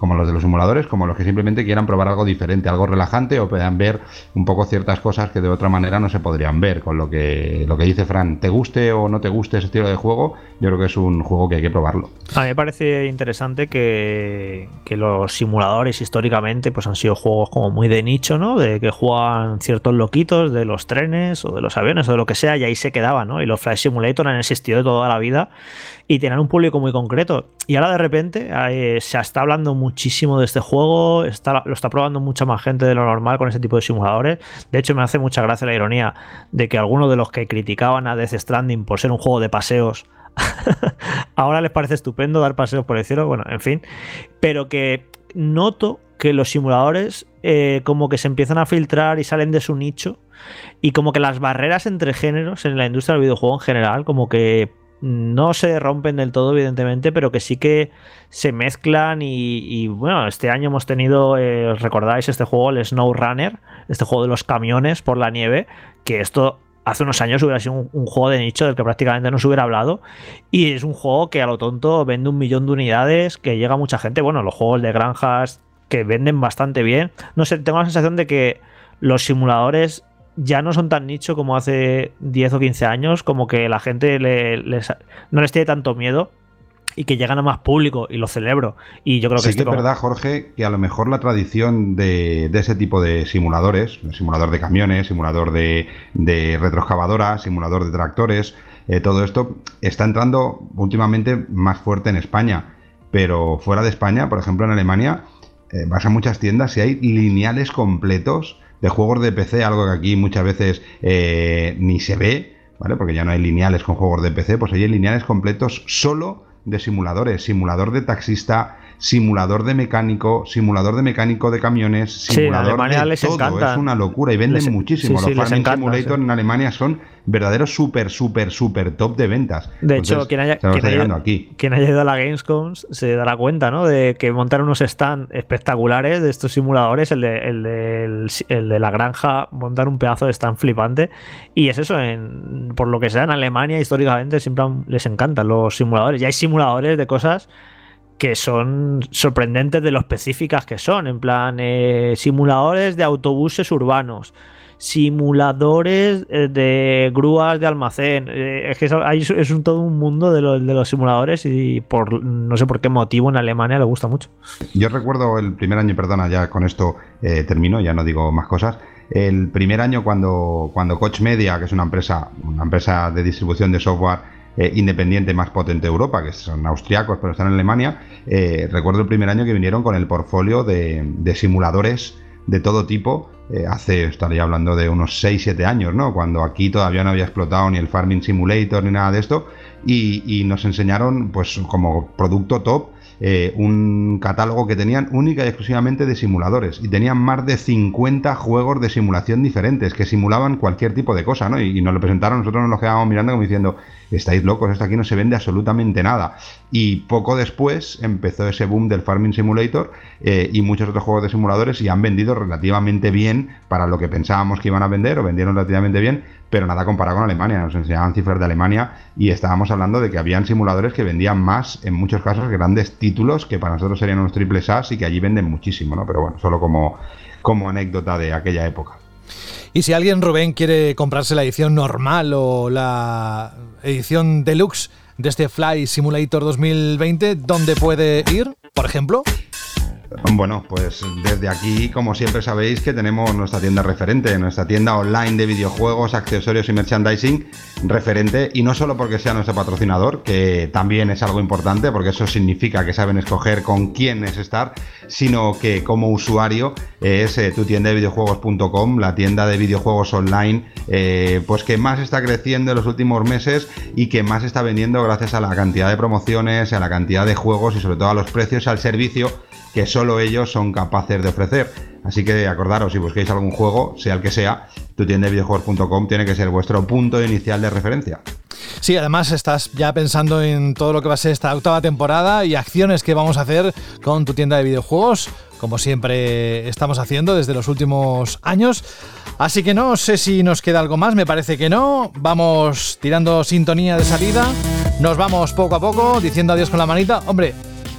como los de los simuladores, como los que simplemente quieran probar algo diferente, algo relajante o puedan ver un poco ciertas cosas que de otra manera no se podrían ver. Con lo que, lo que dice Fran, te guste o no te guste ese estilo de juego, yo creo que es un juego que hay que probarlo. A mí me parece interesante que, los simuladores históricamente pues han sido juegos como muy de nicho, ¿no? De que juegan ciertos loquitos de los trenes o de los aviones o de lo que sea y ahí se quedaban, ¿no? Y los Flight Simulator han existido de toda la vida y tener un público muy concreto. Y ahora de repente eh, se está hablando muchísimo de este juego, está, lo está probando mucha más gente de lo normal con ese tipo de simuladores. De hecho, me hace mucha gracia la ironía de que algunos de los que criticaban a Death Stranding por ser un juego de paseos, [laughs] ahora les parece estupendo dar paseos por el cielo, bueno, en fin, pero que noto que los simuladores eh, como que se empiezan a filtrar y salen de su nicho y como que las barreras entre géneros en la industria del videojuego en general como que no se rompen del todo, evidentemente, pero que sí que se mezclan y, bueno, este año hemos tenido, eh, recordáis este juego, el Snow Runner, este juego de los camiones por la nieve, que esto hace unos años hubiera sido un, juego de nicho del que prácticamente no se hubiera hablado y es un juego que a lo tonto vende un millón de unidades, que llega a mucha gente, bueno, los juegos de granjas que venden bastante bien, no sé, tengo la sensación de que los simuladores ya no son tan nicho como hace 10 o 15 años, como que la gente le- les- no les tiene tanto miedo y que llegan a más público y lo celebro. Y yo creo que Sí que es verdad, Jorge, que a lo mejor la tradición de, de ese tipo de simuladores, simulador de camiones, simulador de, de retroexcavadora, simulador de tractores, eh, todo esto está entrando últimamente más fuerte en España. Pero fuera de España, por ejemplo en Alemania, eh, vas a muchas tiendas y hay lineales completos de juegos de PC, algo que aquí muchas veces eh, ni se ve, ¿vale? Porque ya no hay lineales con juegos de PC, pues hay lineales completos solo de simuladores, simulador de taxista, simulador de mecánico, simulador de mecánico de camiones, Sí, simulador Alemania de les todo, encantan. es una locura y venden Les- muchísimo. sí, sí, Los Farming encanta, Simulator sí. en Alemania son verdaderos súper, súper, súper top de ventas. De Entonces, hecho, quien haya, quien haya- aquí. quien haya ido a la Gamescom se dará cuenta, ¿no? De que montaron unos stands espectaculares de estos simuladores, el de, el de, el- el de la granja, montar un pedazo de stand flipante. Y es eso, en, por lo que sea, en Alemania históricamente siempre les encantan los simuladores. Y hay simuladores de cosas que son sorprendentes de lo específicas que son, en plan eh, simuladores de autobuses urbanos, simuladores eh, de grúas de almacén, eh, es que es un, todo un mundo de, los- de los simuladores y por no sé por qué motivo en Alemania le gusta mucho. Yo recuerdo el primer año, perdona, ya con esto termino, ya no digo más cosas. El primer año cuando, cuando Coach Media, que es una empresa, una empresa de distribución de software eh, independiente más potente de Europa, que son austriacos pero están en Alemania, eh, recuerdo el primer año que vinieron con el portfolio de, simuladores de todo tipo, eh, hace, estaría hablando de unos 6-7 años, ¿no? Cuando aquí todavía no había explotado ni el Farming Simulator ni nada de esto, y, nos enseñaron, pues como producto top, un catálogo que tenían única y exclusivamente de simuladores y tenían más de 50 juegos de simulación diferentes que simulaban cualquier tipo de cosa, ¿no? Y, y nos lo presentaron, nosotros nos lo quedábamos mirando como diciendo, estáis locos, esto aquí no se vende absolutamente nada. Y poco después empezó ese boom del Farming Simulator eh, y muchos otros juegos de simuladores y han vendido relativamente bien para lo que pensábamos que iban a vender o vendieron relativamente bien, pero nada comparado con Alemania. Nos enseñaban cifras de Alemania y estábamos hablando de que habían simuladores que vendían más, en muchos casos, grandes títulos que para nosotros serían unos triples A y que allí venden muchísimo, ¿no? Pero bueno, solo como, como anécdota de aquella época. Y si alguien, Rubén, quiere comprarse la edición normal o la edición deluxe de este Fly Simulator 2020, ¿dónde puede ir, por ejemplo? Bueno, pues desde aquí, como siempre sabéis, que tenemos nuestra tienda referente, nuestra tienda online de videojuegos, accesorios y merchandising referente, y no solo porque sea nuestro patrocinador, que también es algo importante, porque eso significa que saben escoger con quién es estar, sino que como usuario es eh, tu tienda de videojuegos.com, la tienda de videojuegos online, eh, pues que más está creciendo en los últimos meses y que más está vendiendo gracias a la cantidad de promociones, a la cantidad de juegos y sobre todo a los precios al servicio que solo ellos son capaces de ofrecer. Así que acordaros, si busquéis algún juego, sea el que sea, tu tienda de videojuegos.com tiene que ser vuestro punto inicial de referencia. Sí, además estás ya pensando en todo lo que va a ser esta octava temporada y acciones que vamos a hacer con tu tienda de videojuegos, como siempre estamos haciendo desde los últimos años. Así que no sé si nos queda algo más, me parece que no. Vamos tirando sintonía de salida, nos vamos poco a poco diciendo adiós con la manita. Hombre,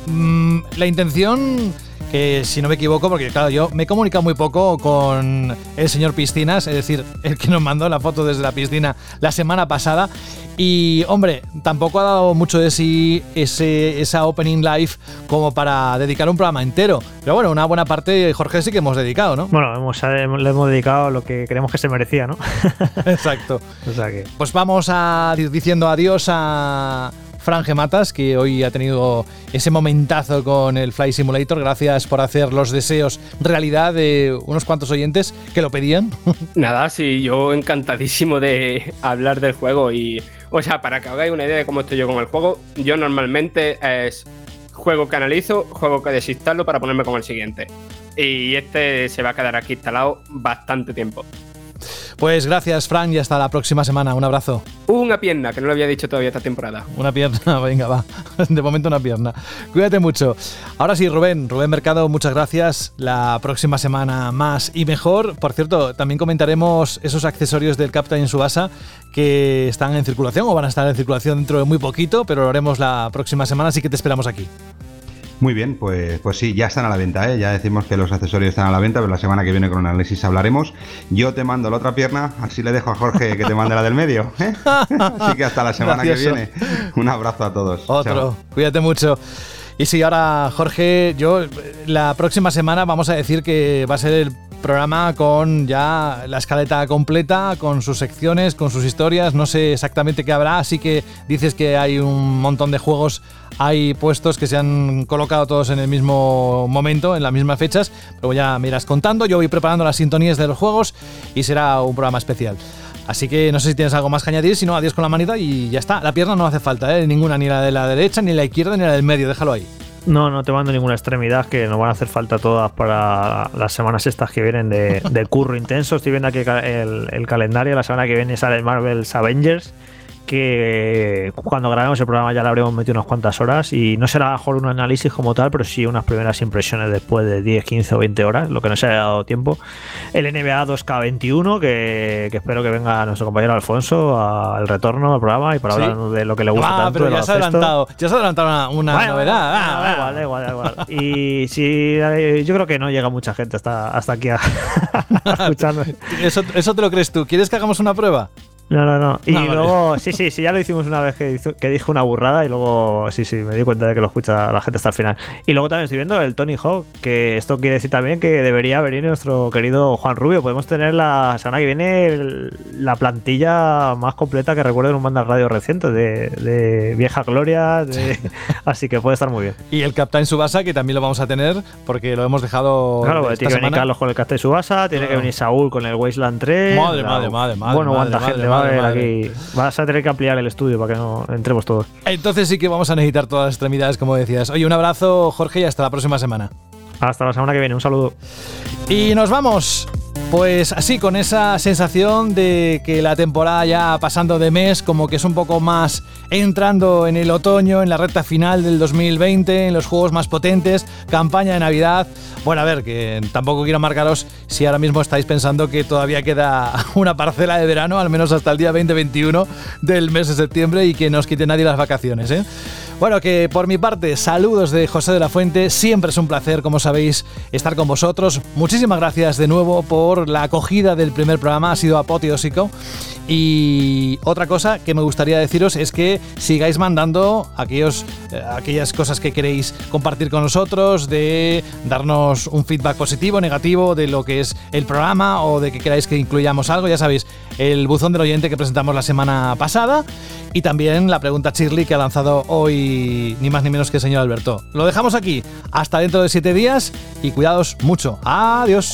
mm, la intención que si no me equivoco, porque claro, yo me he comunicado muy poco con el señor Piscinas, es decir, [laughs] el que nos mandó la foto desde la piscina la semana pasada. Y hombre, tampoco ha dado mucho de sí ese, esa opening live como para dedicar un programa entero. Pero bueno, una buena parte, Jorge, sí que hemos dedicado, ¿no? Bueno, hemos, le hemos dedicado lo que creemos que se merecía, ¿no? [laughs] Exacto. o sea que... Pues vamos a ir diciendo adiós a Fran Gematas, que hoy ha tenido ese momentazo con el Fly Simulator. Gracias por hacer los deseos realidad de unos cuantos oyentes que lo pedían. [laughs] Nada, sí, yo encantadísimo de hablar del juego y, o sea, para que hagáis una idea de cómo estoy yo con el juego, yo normalmente es juego que analizo, juego que desinstalo para ponerme con el siguiente. Y este se va a quedar aquí instalado bastante tiempo. Pues gracias, Fran, y hasta la próxima semana. Un abrazo. Una pierna, que no lo había dicho todavía esta temporada. Una pierna, [laughs] venga, va. De momento una pierna. Cuídate mucho. Ahora sí, Rubén, Rubén Mercado, muchas gracias. La próxima semana más y mejor. Por cierto, también comentaremos esos accesorios del Captain Subasa que están en circulación o van a estar en circulación dentro de muy poquito, pero lo haremos la próxima semana, así que te esperamos aquí. Muy bien, pues, pues sí, ya están a la venta, ¿eh? ya decimos que los accesorios están a la venta, pero la semana que viene con el análisis hablaremos. Yo te mando la otra pierna, así le dejo a Jorge que te mande la del medio. ¿eh? [laughs] Así que hasta la semana que viene. Un abrazo a todos. Otro, cuídate mucho. Y sí, ahora Jorge, yo la próxima semana vamos a decir que va a ser el programa con ya la escaleta completa, con sus secciones, con sus historias. No sé exactamente qué habrá, así que dices que hay un montón de juegos, hay puestos que se han colocado todos en el mismo momento, en las mismas fechas. Pero ya me irás contando. Yo voy preparando las sintonías de los juegos y será un programa especial. Así que no sé si tienes algo más que añadir, si no, adiós con la manita y ya está. La pierna no hace falta, ¿eh? ninguna, ni la de la derecha, ni la izquierda, ni la del medio, déjalo ahí. No, no te mando ninguna extremidad, que nos van a hacer falta todas para las semanas estas que vienen de, de curro intenso. Estoy viendo aquí el, el, calendario, la semana que viene sale Marvel's Avengers que cuando grabemos el programa ya le habremos metido unas cuantas horas y no será mejor un análisis como tal, pero sí unas primeras impresiones después de 10, 15 o 20 horas, lo que no se haya dado tiempo. El NBA 2K21, que, que espero que venga nuestro compañero Alfonso al retorno al programa y para hablar de lo que le gusta ah, tanto. Pero ya se, ha adelantado, ya se ha adelantado una, una novedad. Ah, igual, igual, igual. Y si yo creo que no llega mucha gente hasta, hasta aquí a, [laughs] a [laughs] escucharnos. Eso, eso te lo crees tú. ¿Quieres que hagamos una prueba? No, no, no. Y luego, sí, sí, sí, ya lo hicimos una vez que, hizo, que dijo una burrada y luego, sí, sí, me di cuenta de que lo escucha la gente hasta el final. Y luego también estoy viendo el Tony Hawk, que esto quiere decir también que debería venir nuestro querido Juan Rubio. Podemos tener la semana que viene la plantilla más completa que recuerdo en un banda radio reciente, de, de vieja gloria, de, [laughs] así que puede estar muy bien. Y el Captain Subasa, que también lo vamos a tener, porque lo hemos dejado. Claro, esta tiene que venir Carlos con el Captain Subasa, tiene que venir Saúl con el Wasteland 3. Madre, madre, madre, madre. Bueno, madre, cuánta madre, gente madre, haber madre. aquí. Vas a tener que ampliar el estudio para que no entremos todos. Entonces sí que vamos a necesitar todas las extremidades, como decías. Oye, un abrazo, Jorge, y hasta la próxima semana. Hasta la semana que viene, un saludo. Y nos vamos. Pues así, con esa sensación de que la temporada ya pasando de mes, como que es un poco más entrando en el otoño, en la recta final del 2020, en los juegos más potentes, campaña de Navidad. Bueno, a ver, que tampoco quiero marcaros si ahora mismo estáis pensando que todavía queda [laughs] una parcela de verano, al menos hasta el día 2021 del mes de septiembre y que no os quite nadie las vacaciones, ¿eh? Bueno, que por mi parte, saludos de José de la Fuente. Siempre es un placer, como sabéis, estar con vosotros. Muchísimas gracias de nuevo por la acogida del primer programa. Ha sido apoteósico. Y otra cosa que me gustaría deciros es que sigáis mandando aquellos, eh, aquellas cosas que queréis compartir con nosotros, de darnos un feedback positivo, negativo de lo que es el programa o de que queráis que incluyamos algo. Ya sabéis, el buzón del oyente que presentamos la semana pasada y también la pregunta Shirley que ha lanzado hoy ni más ni menos que el señor Alberto. Lo dejamos aquí. Hasta dentro de siete días y cuidados mucho. Adiós.